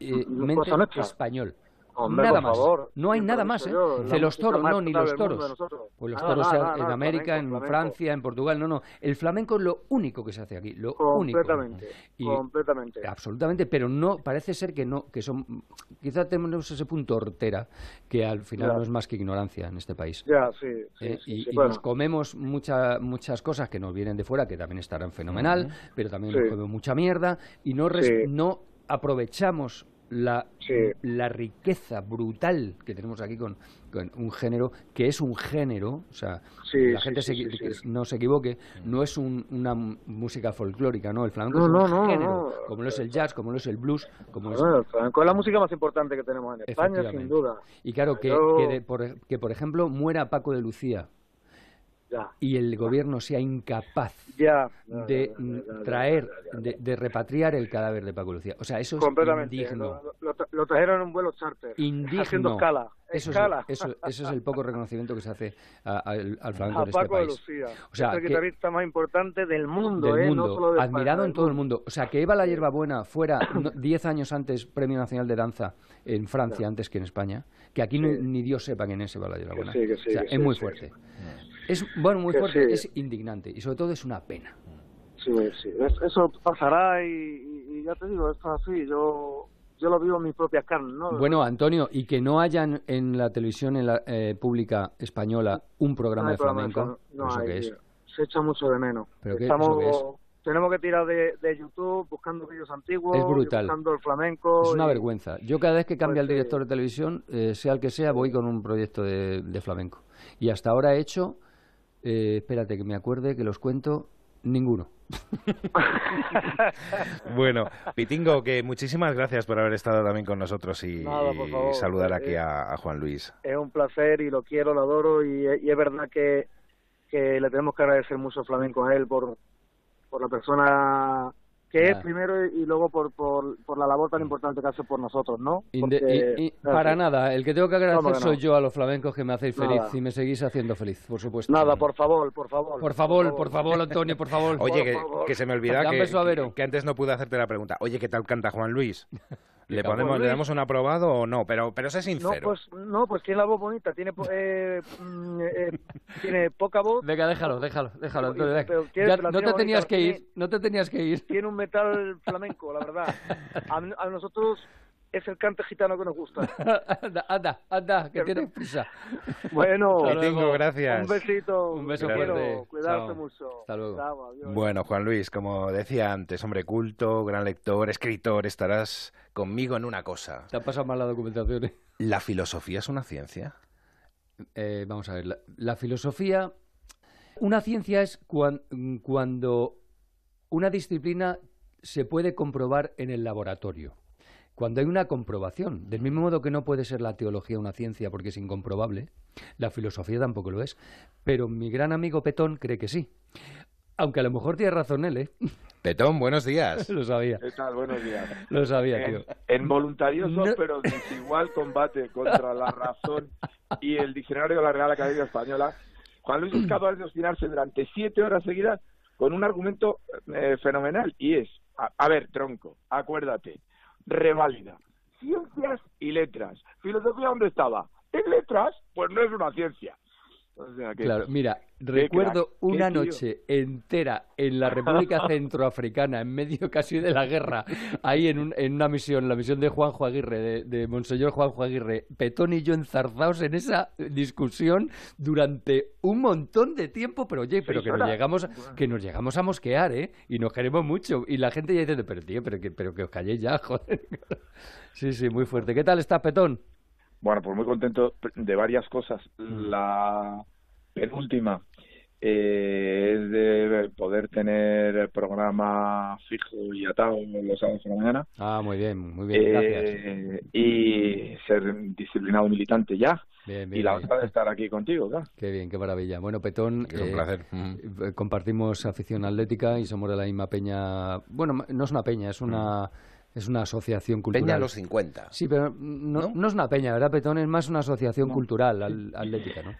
eh, mente español. Hombre, nada más. favor, no hay nada más, ¿eh? los música toros, más no, ni los toros. Pues los toros en América, flamenco, en flamenco. Francia, en Portugal, no, no. El flamenco es lo único que se hace aquí, lo único. Completamente, Y- completamente. Absolutamente, pero no parece ser que no, que son, quizá tenemos ese punto hortera que al final Ya. no es más que ignorancia en este país. Ya, sí, sí, ¿eh? sí, y sí, y bueno. nos comemos mucha- muchas cosas que nos vienen de fuera, que también estarán fenomenal, pero también nos comemos mucha mierda y no, no aprovechamos la, Sí. la riqueza brutal que tenemos aquí con, con un género que es un género, o sea, Sí, la sí, gente sí, se- sí, que sí. no se equivoque, no es un- una música folclórica, no, el flamenco No, es un no, género, no. como lo es el jazz, como lo es el blues, como es Bueno, el flamenco es la música más importante que tenemos en España, sin duda. Y claro, que, que, de- por, que, por ejemplo muera Paco de Lucía Ya. y el gobierno sea incapaz Ya. de traer, de, de repatriar el cadáver de Paco de Lucía. O sea, eso es indigno. Lo, lo lo trajeron en un vuelo charter. Indigno. Haciendo escala. Eso, escala. Es, eso, eso es el poco reconocimiento que se hace a- al, al flamenco a en este Paco de país. Lucía. O sea, es el que- guitarrista más importante del mundo, del ¿eh? mundo, no solo de España, admirado en todo el mundo. O sea, que Eva la Hierbabuena fuera (coughs) no- 10 años antes Premio Nacional de Danza en Francia, antes que en España, que aquí ni, ni Dios sepa quién es Eva la Hierbabuena. sí, que sí, o sea, es sí, muy sí, fuerte. Es, bueno, muy Que fuerte, sí. es indignante y sobre todo es una pena. Sí, sí. Es- eso pasará y, ya te digo, esto es así. Yo, yo lo vivo en mis propias carnes, ¿no? Bueno, Antonio, y que no hayan en la televisión en la, eh, pública española un programa No de programa flamenco, flamenco. No ¿eso hay, qué es? Se echa mucho de menos. ¿Pero qué- Estamos, eso qué es? Tenemos que tirar de, de YouTube buscando vídeos antiguos, Es brutal. buscando el flamenco. Es una y- vergüenza. Yo cada vez que cambia Pues el director de televisión, eh, sea el que sea, voy con un proyecto de, de flamenco. Y hasta ahora he hecho, eh, espérate que me acuerde, que los cuento, ninguno. (laughs) Bueno, Pitingo, que muchísimas gracias por haber estado también con nosotros y, Nada, saludar Eh, aquí a, a Juan Luis. Es un placer y lo quiero, lo adoro y, y es verdad que, que le tenemos que agradecer mucho al flamenco a él por, por la persona que es primero y luego por, por, por la labor tan importante que hace por nosotros, ¿no? Inde- Porque- y- y para nada, el que tengo que agradecer soy yo a los flamencos que me hacéis feliz Nada. y me seguís haciendo feliz, por supuesto. Nada, por favor, por favor. Por favor, por favor, Antonio, por favor. Oye, Por que, favor. que se me olvidaba que antes no pude hacerte la pregunta. Oye, ¿qué tal canta Juan Luis? ¿Le, ponemos, ¿Le damos un aprobado o no? Pero, pero sé No, sincero. pues no, pues tiene la voz bonita, tiene po- eh, mm, eh, (laughs) tiene poca voz. Venga, déjalo, déjalo, déjalo. Pero tiene- Ya no te tenías bonita, que ir, tiene- no te tenías que ir. Tiene un metal flamenco, la verdad. (laughs) A, a nosotros es el cante gitano que nos gusta. (laughs) anda, anda, anda, que tienes prisa. Bueno, Hasta luego. Pitingo, gracias. un besito. Un beso quiero, fuerte. Cuidarse mucho. Hasta luego. Chao. Bueno, Juan Luis, como decía antes, hombre culto, gran lector, escritor, estarás conmigo en una cosa. Te ha pasado mal la documentación. ¿eh? ¿La filosofía es una ciencia? Eh, vamos a ver, la, la filosofía. Una ciencia es cuan- cuando una disciplina se puede comprobar en el laboratorio. Cuando hay una comprobación, del mismo modo que no puede ser la teología una ciencia porque es incomprobable, la filosofía tampoco lo es. Pero mi gran amigo Petón cree que sí. Aunque a lo mejor tiene razón él, ¿eh? (laughs) Petón, buenos días. (laughs) lo sabía. ¿Qué tal? Buenos días. Lo sabía, En- tío. En voluntarioso No- pero desigual combate contra la razón y el diccionario de la Real Academia Española, Juan Luis es capaz de obstinarse durante siete horas seguidas con un argumento eh, fenomenal y es, a, a ver, tronco, acuérdate, reválida, ciencias y letras. ¿Filosofía dónde estaba? En letras, pues no es una ciencia. O sea que- Claro, mira, (laughs) recuerdo crack, una noche entera en la República (laughs) Centroafricana, en medio casi de la guerra, ahí en, un- en una misión, la misión de Juanjo Aguirre, de, de Monseñor Juanjo Aguirre, Petón y yo enzarzados en esa discusión durante un montón de tiempo, pero oye, pero que nos llegamos, que nos llegamos a mosquear, ¿eh? Y nos queremos mucho. Y la gente ya dice, pero tío, pero que, pero que os calléis ya, (laughs) joder. Sí, sí, muy fuerte. ¿Qué tal estás, Petón? Bueno, pues muy contento de varias cosas. La penúltima eh, es de poder tener programa fijo y atado los sábados por la mañana. Ah, muy bien, muy bien, gracias. Eh, y ser disciplinado militante ya. Bien, y bien, la bien. otra de estar aquí contigo, claro. (laughs) Qué bien, qué maravilla. Bueno, Petón, Es un eh, placer. eh, compartimos afición atlética y somos de la misma peña. Bueno, ma- no es una peña, es una es una asociación cultural. Peña a los 50. Sí, pero no, no es una peña, ¿verdad, Petón? Es más una asociación cultural al- atlética, ¿no?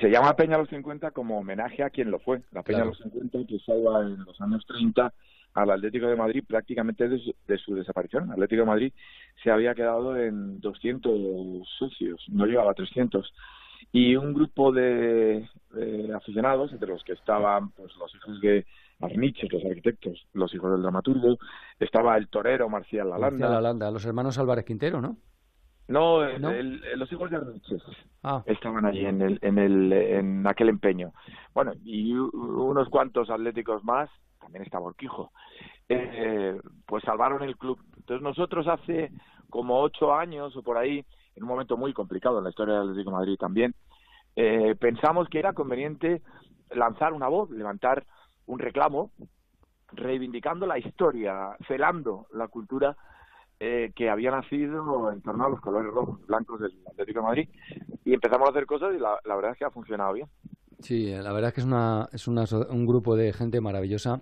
Se llama Peña los 50 como homenaje a quien lo fue. La Peña Claro. los 50 que salva en los años 30 al Atlético de Madrid prácticamente de su, de su desaparición. El Atlético de Madrid se había quedado en 200 socios, no llegaba a 300. Y un grupo de, de aficionados, entre los que estaban pues, los hijos de Arniches, los arquitectos, los hijos del dramaturgo, estaba el torero Marcial Lalanda. Marcial Lalanda, los hermanos Álvarez Quintero, ¿no? No, el- ¿No? el- los hijos de Arniches Ah. estaban allí en el, en el, en aquel empeño. Bueno, y unos cuantos atléticos más, también estaba Urquijo, eh, pues salvaron el club. Entonces nosotros hace como ocho años o por ahí, en un momento muy complicado en la historia del Atlético de Madrid también, eh, pensamos que era conveniente lanzar una voz, levantar un reclamo, reivindicando la historia, celando la cultura eh, que había nacido en torno a los colores rojos, blancos del Atlético Madrid. Y empezamos a hacer cosas y la, la verdad es que ha funcionado bien. Sí, la verdad es que es, una, es una un grupo de gente maravillosa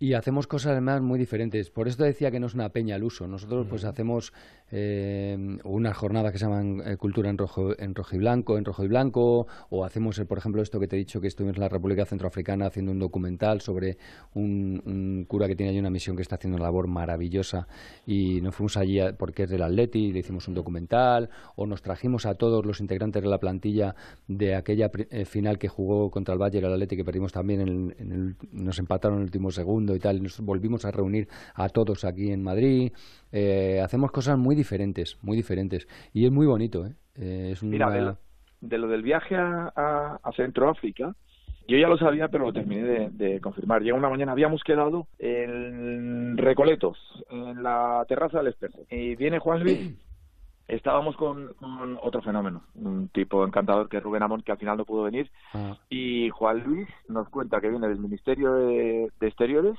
y hacemos cosas además muy diferentes. Por eso decía que no es una peña al uso. Nosotros pues hacemos eh, unas jornadas que se llaman eh, Cultura en rojo, en rojo y blanco, en rojo y blanco, o hacemos, por ejemplo, esto que te he dicho, que estuvimos en la República Centroafricana haciendo un documental sobre un, cura que tiene allí una misión que está haciendo una labor maravillosa y nos fuimos allí porque es del Atleti y le hicimos un documental, o nos trajimos a todos los integrantes de la plantilla de aquella eh, final que jugó contra el Valle el Atleti que perdimos también en el- en el- nos empataron en el último segundo y tal y nos volvimos a reunir a todos aquí en Madrid Eh, hacemos cosas muy diferentes muy diferentes y es muy bonito ¿eh? Eh, es Mira, de lo, de lo del viaje a, a, a Centroáfrica, yo ya lo sabía, pero lo terminé de, de confirmar. Llega una mañana, habíamos quedado en Recoletos, en la terraza del espejo. Y viene Juan Luis, (clears throat) estábamos con, con otro fenómeno, un tipo encantador que es Rubén Amón, que al final no pudo venir. Ah, Y Juan Luis nos cuenta que viene del Ministerio de, de Exteriores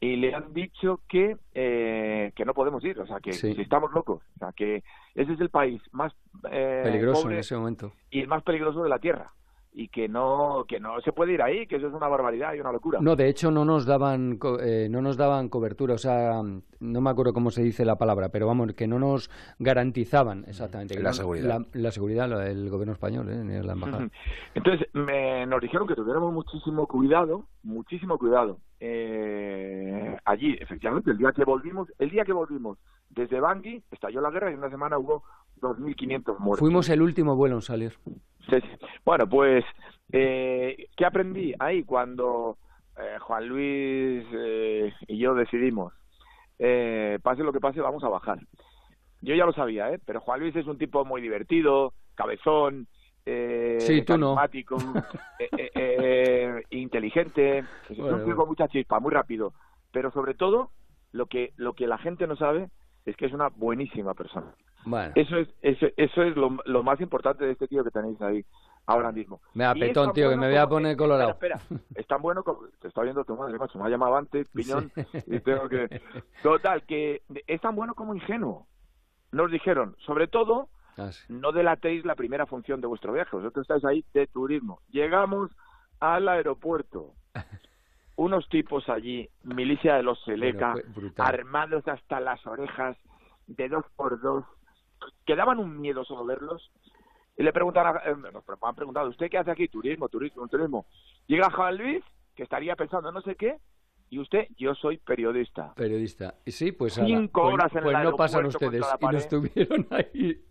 y le han dicho que eh, que no podemos ir, o sea, que, Sí. que estamos locos, o sea, que ese es el país más eh, peligroso pobre en ese momento y el más peligroso de la Tierra y que no que no se puede ir ahí, que eso es una barbaridad y una locura. No, de hecho no nos daban eh, no nos daban cobertura, o sea, no me acuerdo cómo se dice la palabra, pero vamos, que no nos garantizaban exactamente La no- seguridad. la, la seguridad la del gobierno español, ¿eh? ni la (laughs) embajada. Entonces me, nos dijeron que tuviéramos muchísimo cuidado, muchísimo cuidado. Eh, allí, efectivamente, el día que volvimos, el día que volvimos desde Bangui, estalló la guerra y en una semana hubo 2.500 muertos. Fuimos el último vuelo en salir. Sí, sí. Bueno, pues, eh, ¿qué aprendí ahí cuando eh, Juan Luis eh, y yo decidimos, eh, pase lo que pase, vamos a bajar? Yo ya lo sabía, ¿eh? Pero Juan Luis es un tipo muy divertido, cabezón, eh, Sí, tú no. carismático, (laughs) eh, eh, eh, inteligente, es Bueno, un tío con mucha chispa, muy rápido. Pero sobre todo, lo que, lo que la gente no sabe es que es una buenísima persona. Bueno, Eso es, eso, eso es lo, lo más importante de este tío que tenéis ahí ahora mismo. me da Y es petón, tan tío, que me voy a como- poner colorado. Espera, espera. Es tan bueno como... Te está viendo tu madre, macho. Me ha llamado antes, piñón, Sí. y (laughs) tengo que... Total, que es tan bueno como ingenuo. Nos dijeron, sobre todo, Ah, sí. no delatéis la primera función de vuestro viaje. Vosotros estáis ahí de turismo. Llegamos al aeropuerto. (laughs) Unos tipos allí, milicia de los Seleca, armados hasta las orejas, de dos por dos, que daban un miedo solo verlos. Y le preguntaron, a- eh, nos han preguntado, ¿usted qué hace aquí? Turismo, turismo, turismo. Llega Juan Luis, que estaría pensando no sé qué, y usted, yo soy periodista. Periodista. Y sí, pues, Cinco pues- horas en pues el no pasan ustedes y no estuvieron ahí.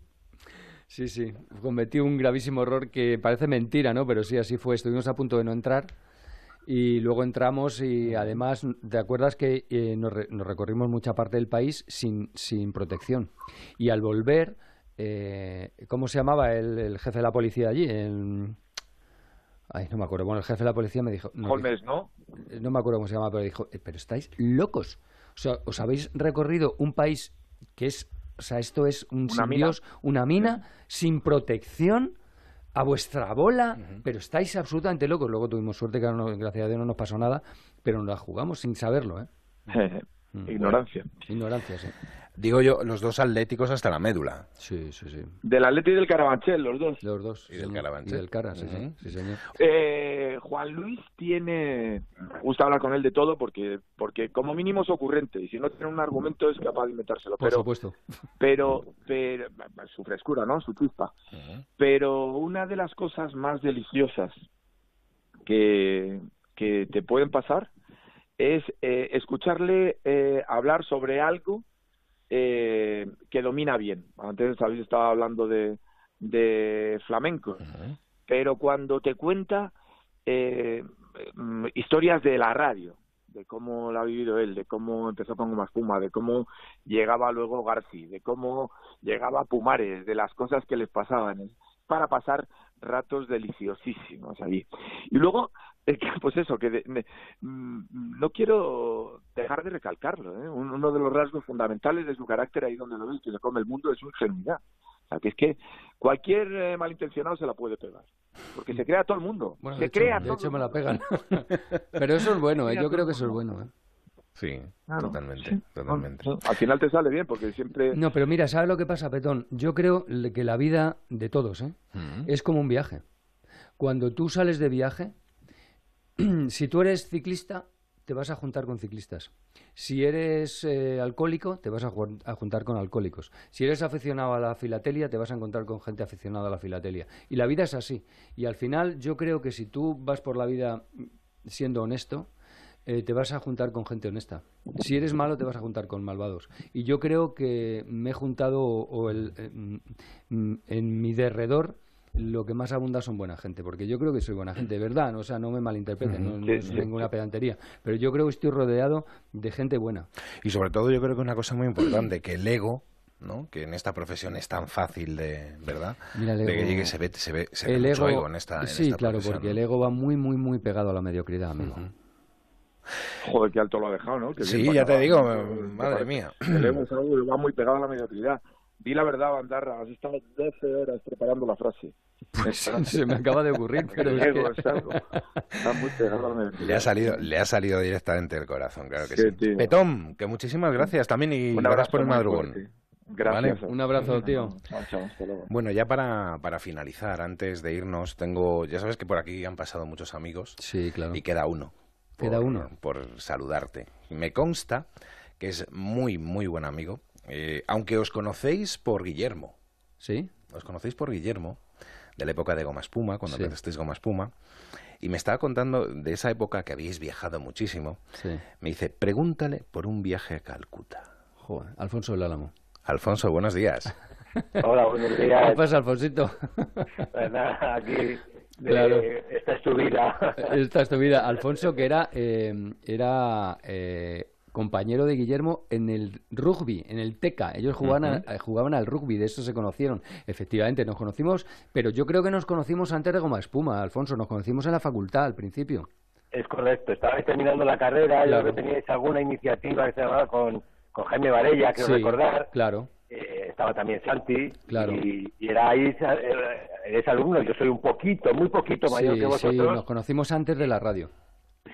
Sí, sí, cometí un gravísimo error que parece mentira, ¿no? Pero sí, así fue. Estuvimos a punto de no entrar y luego entramos y además, ¿te acuerdas que eh, nos, re- nos recorrimos mucha parte del país sin, sin protección? Y al volver, eh, ¿cómo se llamaba el, el jefe de la policía allí? El- Ay, no me acuerdo. Bueno, el jefe de la policía me dijo... nos Holmes, ¿no? dijo- no me acuerdo cómo se llama, pero dijo, "Eh, pero estáis locos. O sea, os habéis recorrido un país que es O sea, esto es un Una sin mina. Dios, una mina sin protección a vuestra bola, pero estáis absolutamente locos. Luego tuvimos suerte que no, gracias a Dios no nos pasó nada, pero nos la jugamos sin saberlo, ¿eh? (laughs) Ignorancia. Ignorancia, sí. Digo yo, los dos atléticos hasta la médula. Sí, sí, sí. Del Atleti y del Carabanchel, los dos. Los dos. Y del. Carabanchel. Y del Cara, sí, sí, sí, señor. Eh, Juan Luis tiene, me gusta hablar con él de todo porque, porque como mínimo es ocurrente y si no tiene un argumento es capaz de inventárselo. Por pero, supuesto. pero, pero, su frescura, ¿no? Su chispa. Pero una de las cosas más deliciosas que, que te pueden pasar es eh, escucharle eh, hablar sobre algo eh, que domina bien. Antes habéis estado hablando de, de flamenco, pero cuando te cuenta eh, mm, historias de la radio, de cómo la ha vivido él, de cómo empezó con Espuma, de cómo llegaba luego Garci, de cómo llegaba Pumares, de las cosas que les pasaban, es para pasar ratos deliciosísimos allí. Y luego, pues eso, que de- mm, no quiero dejar de recalcarlo, ¿eh? Un- uno de los rasgos fundamentales de su carácter ahí donde lo ves, que se come el mundo, es su ingenuidad. O sea, que es que cualquier eh, malintencionado se la puede pegar. Porque se crea todo el mundo. Bueno, se de hecho, crea de todo hecho me la pegan. (laughs) pero eso es bueno, ¿eh? Yo todo creo que eso es bueno. ¿eh? Sí, Claro, totalmente, sí. totalmente. Al final te sale bien, porque siempre... No, pero mira, ¿sabes lo que pasa, Petón? Yo creo que la vida de todos ¿eh? es como un viaje. Cuando tú sales de viaje, (clears throat) si tú eres ciclista, te vas a juntar con ciclistas. Si eres eh, alcohólico, te vas a, a juntar con alcohólicos. Si eres aficionado a la filatelia, te vas a encontrar con gente aficionada a la filatelia. Y la vida es así. Y al final yo creo que si tú vas por la vida siendo honesto, eh, te vas a juntar con gente honesta. Si eres malo, te vas a juntar con malvados. Y yo creo que me he juntado, o, o el, eh, mm, mm, en mi derredor, lo que más abunda son buena gente, porque yo creo que soy buena gente, de verdad, ¿no? o sea, no me malinterpreten, no, no es ninguna pedantería, pero yo creo que estoy rodeado de gente buena. Y sobre todo yo creo que una cosa muy importante, que el ego, ¿no? que en esta profesión es tan fácil de, ¿verdad? Mira, de que llegue, se ve, se ve, se ve el mucho ego, ego en esta, en sí, esta claro, porque ¿no? el ego va muy, muy, muy pegado a la mediocridad, amigo. Joder, qué alto lo ha dejado, ¿no? Qué Sí, ya te digo, madre mía. El algo va muy pegado a la mediocridad. Di la verdad, Bandarra, has estado 12 horas preparando la frase. Pues (laughs) se me acaba de ocurrir, (laughs) pero es que-. Le ha salido, le ha salido directamente del corazón, claro que Sí, sí. Petón, que muchísimas gracias también y Un gracias abrazo por el madrugón. fuerte. Gracias. Vale. Un abrazo, tío. Bueno, ya para, para finalizar, antes de irnos, tengo, ya sabes que por aquí han pasado muchos amigos. Sí, claro. Y queda uno. Queda por- uno. Por saludarte. Me consta que es muy, muy buen amigo, eh, aunque os conocéis por Guillermo. ¿Sí? Os conocéis por Guillermo, de la época de Goma Espuma, cuando Sí. empezasteis Goma Espuma. Y me estaba contando de esa época que habéis viajado muchísimo. Sí. Me dice, pregúntale por un viaje a Calcuta. Joder, Alfonso del Álamo. Alfonso, buenos días. Hola, buenos días. ¿Qué pasa, Alfonsito? Pues nada, aquí de- Claro. esta es tu vida. Esta es tu vida. Alfonso, que era, eh, era eh, compañero de Guillermo en el rugby, en el TECA. Ellos jugaban, eh, jugaban al rugby, de eso se conocieron. Efectivamente, nos conocimos, pero yo creo que nos conocimos antes de Goma Espuma, Alfonso. Nos conocimos en la facultad al principio. Es correcto, estabais terminando la carrera, yo Claro. creo que teníais alguna iniciativa que se llamaba con, con Jaime Varella, creo Sí, recordar. Claro. Eh, estaba también Santi. Claro. Y, y era ahí, eh, eres alumno, yo soy un poquito, muy poquito mayor Sí, que sí, vosotros. nos conocimos antes de la radio.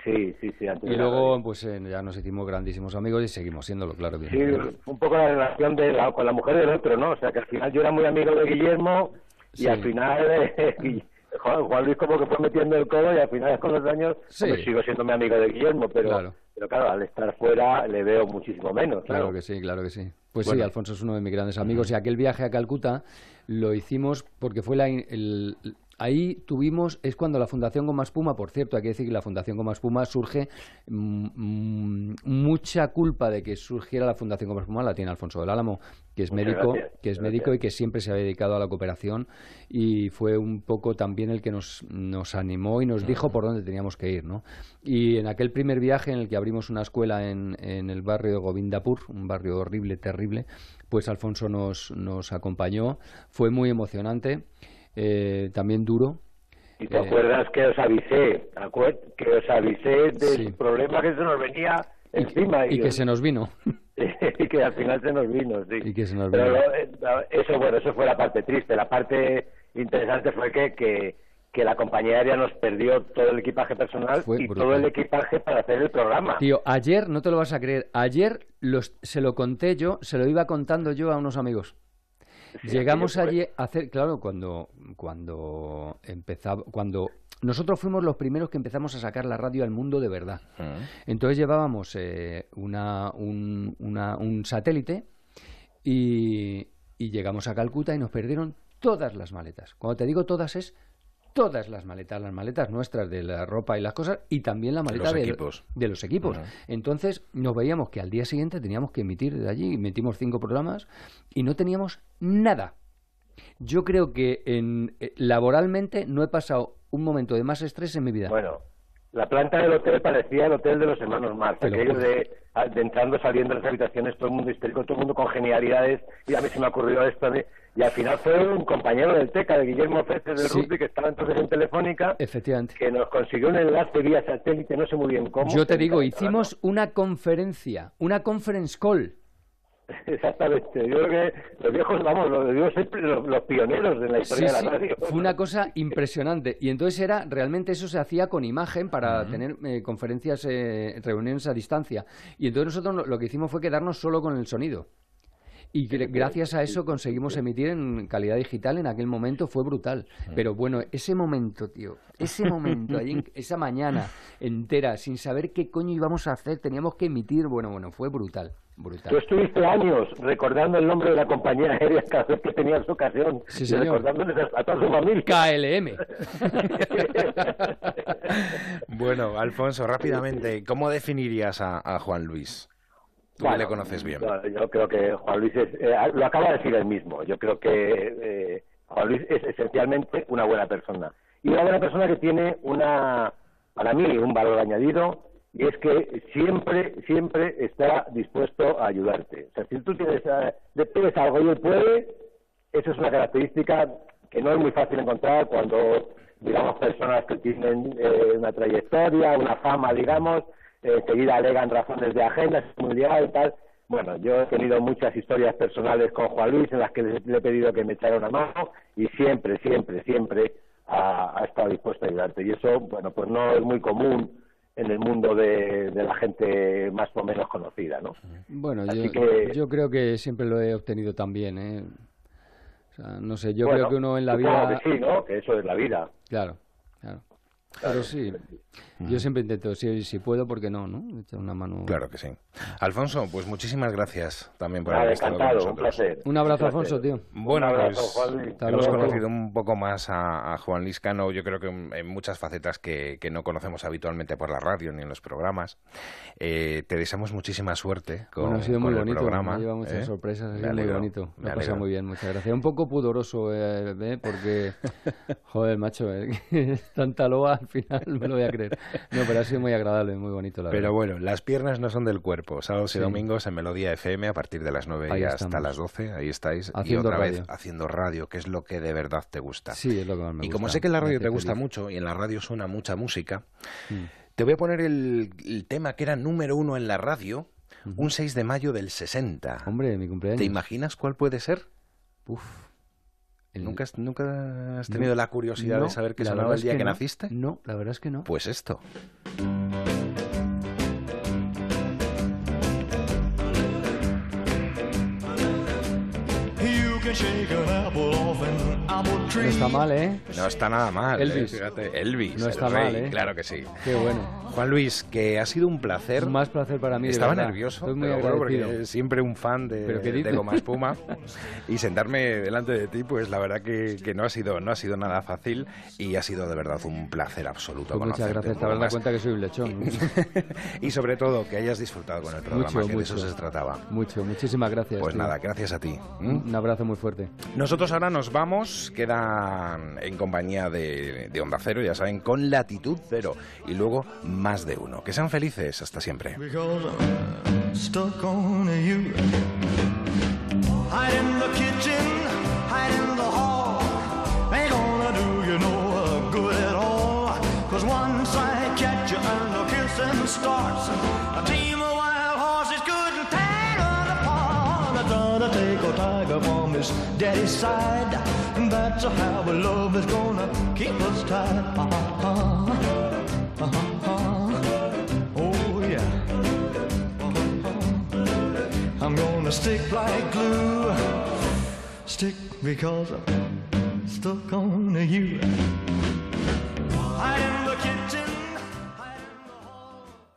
Sí, sí, sí. antes Y luego, pues eh, ya nos hicimos grandísimos amigos y seguimos siéndolo, claro. Sí, un poco la relación de la, con la mujer del otro, ¿no? O sea, que al final yo era muy amigo de Guillermo y Sí. al final eh, (laughs) Juan, Juan Luis como que fue metiendo el codo y al final con los años Sí. hombre, sigo siendo mi amigo de Guillermo, pero Claro. pero claro, al estar fuera le veo muchísimo menos. Claro Claro, que sí, claro que sí. Pues Bueno. sí, Alfonso es uno de mis grandes amigos y aquel viaje a Calcuta lo hicimos porque fue la, el- ahí tuvimos, es cuando la Fundación Goma Espuma, por cierto, hay que decir que la Fundación Goma Espuma surge, mm, mm, mucha culpa de que surgiera la Fundación Goma Espuma la tiene Alfonso del Álamo, que es Muchas médico, gracias, que es gracias. médico y que siempre se ha dedicado a la cooperación y fue un poco también el que nos, nos animó y nos dijo por dónde teníamos que ir, ¿no? Y en aquel primer viaje en el que abrimos una escuela en, en el barrio de Govindapur, un barrio horrible, terrible, pues Alfonso nos, nos acompañó, fue muy emocionante, eh, también duro. Y te Eh, acuerdas que os avisé, que os avisé del Sí. problema que se nos venía encima y que se nos vino. (laughs) y que que al final se nos vino, sí. Y que se nos Pero vino. eh, eso, bueno, eso fue la parte triste. La parte interesante fue que, que, que la compañía aérea nos perdió todo el equipaje personal Fue y brutal. todo el equipaje para hacer el programa. Tío, ayer, no te lo vas a creer, ayer los, se lo conté yo, se lo iba contando yo a unos amigos. Llegamos allí a hacer, claro, cuando, cuando empezaba, cuando nosotros fuimos los primeros que empezamos a sacar la radio al mundo de verdad. Entonces llevábamos eh, una, un, una- un satélite y, y llegamos a Calcuta y nos perdieron todas las maletas. Cuando te digo todas es todas las maletas, las maletas nuestras de la ropa y las cosas y también la maleta Los de, equipos. de los equipos. Entonces nos veíamos que al día siguiente teníamos que emitir de allí, metimos cinco programas y no teníamos nada. Yo creo que en, eh, laboralmente no he pasado un momento de más estrés en mi vida. Bueno, la planta del hotel parecía el hotel de los hermanos Marx, aquello juro. de, de entrando, saliendo de las habitaciones, todo el mundo histérico, todo el mundo con genialidades, y a mí se me ocurrió esto de... Y al final fue un compañero del TECA, de Guillermo Feces del Sí. rugby, que estaba entonces en Telefónica, Efectivamente. que nos consiguió un enlace vía satélite, no sé muy bien cómo. Yo te digo, hicimos una conferencia, una conference call. (laughs) Exactamente, yo creo que los viejos, vamos, los, los, los pioneros de la historia Sí, de la sí, radio. fue una cosa impresionante. Y entonces era, realmente eso se hacía con imagen para tener eh, conferencias, eh, reuniones a distancia. Y entonces nosotros lo, lo que hicimos fue quedarnos solo con el sonido. Y gr- gracias a eso conseguimos emitir en calidad digital en aquel momento, fue brutal. Pero bueno, ese momento, tío, ese momento, ahí en- (laughs) esa mañana entera, sin saber qué coño íbamos a hacer, teníamos que emitir, bueno, bueno, fue brutal, brutal. Tú estuviste años recordando el nombre de la compañía aérea cada vez que tenías ocasión. Sí, y señor. recordándoles a, toda su familia. KLM. (laughs) Bueno, Alfonso, rápidamente, ¿cómo definirías a, a Juan Luis? Tú Bueno, le conoces bien. Yo, yo creo que Juan Luis es, eh, lo acaba de decir él mismo. Yo creo que eh, Juan Luis es esencialmente una buena persona. Y una buena persona que tiene una, para mí, un valor añadido y es que siempre, siempre está dispuesto a ayudarte. O sea, si tú tienes, eh, algo y él puede, eso es una característica que no es muy fácil encontrar cuando, digamos, personas que tienen eh, una trayectoria, una fama, digamos, eh, enseguida alegan razones de agenda, liado y tal. Bueno, yo he tenido muchas historias personales con Juan Luis en las que le he pedido que me echara una mano y siempre, siempre, siempre ha, ha estado dispuesto a ayudarte. Y eso, bueno, pues no es muy común en el mundo de, de la gente más o menos conocida, ¿no? Bueno, Así yo, que- yo creo que siempre lo he obtenido también, ¿eh? O sea, no sé, yo Bueno, creo que uno en la vida... que sí, ¿no? Que eso es la vida. Claro, claro. Pero sí, yo siempre intento, si, si puedo, ¿por qué no? no? Echar una mano. Claro que sí. Alfonso, pues muchísimas gracias también por haber estado con encantado, un nosotros. placer. Un abrazo, Un Alfonso, placer. tío. Bueno, Un abrazo, pues hemos conocido un poco más a, a Juan Luis Cano, yo creo que en, muchas facetas que, que no conocemos habitualmente por la radio ni en los programas. Eh, te deseamos muchísima suerte con, Bueno, ha sido con muy el bonito, programa. me ha llevado muchas ¿eh? sorpresas, ha sido muy bonito. me Me ha pasado alegro. muy bien, muchas gracias. Un poco pudoroso, eh, ¿eh? porque, (laughs) joder, macho, eh, (laughs) tanta loa al final me lo voy a creer. No, pero ha sido muy agradable, muy bonito, la Pero verdad. bueno, las piernas no son del cuerpo. Sábados Sí. y domingos en Melodía FM a partir de las 9 Ahí y hasta estamos. las 12. Ahí estáis. Haciendo y otra vez haciendo radio, que es lo que de verdad te gusta. Sí, es lo que más me y como gusta, sé que en la radio te gusta feliz. mucho y en la radio suena mucha música, Mm. te voy a poner el, el tema que era número uno en la radio un 6 de mayo del 60. Hombre, mi cumpleaños. ¿Te imaginas cuál puede ser? Uf. El- ¿Nunca has, nunca has No. tenido la curiosidad No, de saber qué sonaba el día que, no. naciste? No, la verdad es que no. Pues esto. No está mal, ¿eh? No está nada mal. Elvis. eh, fíjate. Elvis. No el está rey, mal, ¿eh? Claro que sí. Qué bueno. Juan Luis, que ha sido un placer. Más placer para mí, Estaba nervioso, Estoy muy agradecido. porque siempre un fan de, ¿Pero qué de? Goma Espuma. (laughs) y sentarme delante de ti, pues la verdad que, que no, ha sido, no ha sido nada fácil y ha sido de verdad un placer absoluto Pues muchas gracias, te habrás dado cuenta que soy un lechón. (laughs) Y sobre todo, que hayas disfrutado con el programa, Mucho, que de eso mucho. se trataba. Mucho, muchísimas gracias. Pues tío. nada, gracias a ti. ¿m? Un abrazo muy fuerte. Nosotros ahora nos vamos, quedan en compañía de, de Onda Cero, ya saben, con latitud cero y luego más de uno. Que sean felices, hasta siempre. I'm gonna starts, a team of wild horses couldn't tear apart. Waco tiger from his daddy's side. That's how our love is gonna keep us tied. Uh-huh. Uh-huh. Oh yeah. Uh-huh. I'm gonna stick like glue. Stick because I'm stuck on you. The kitchen.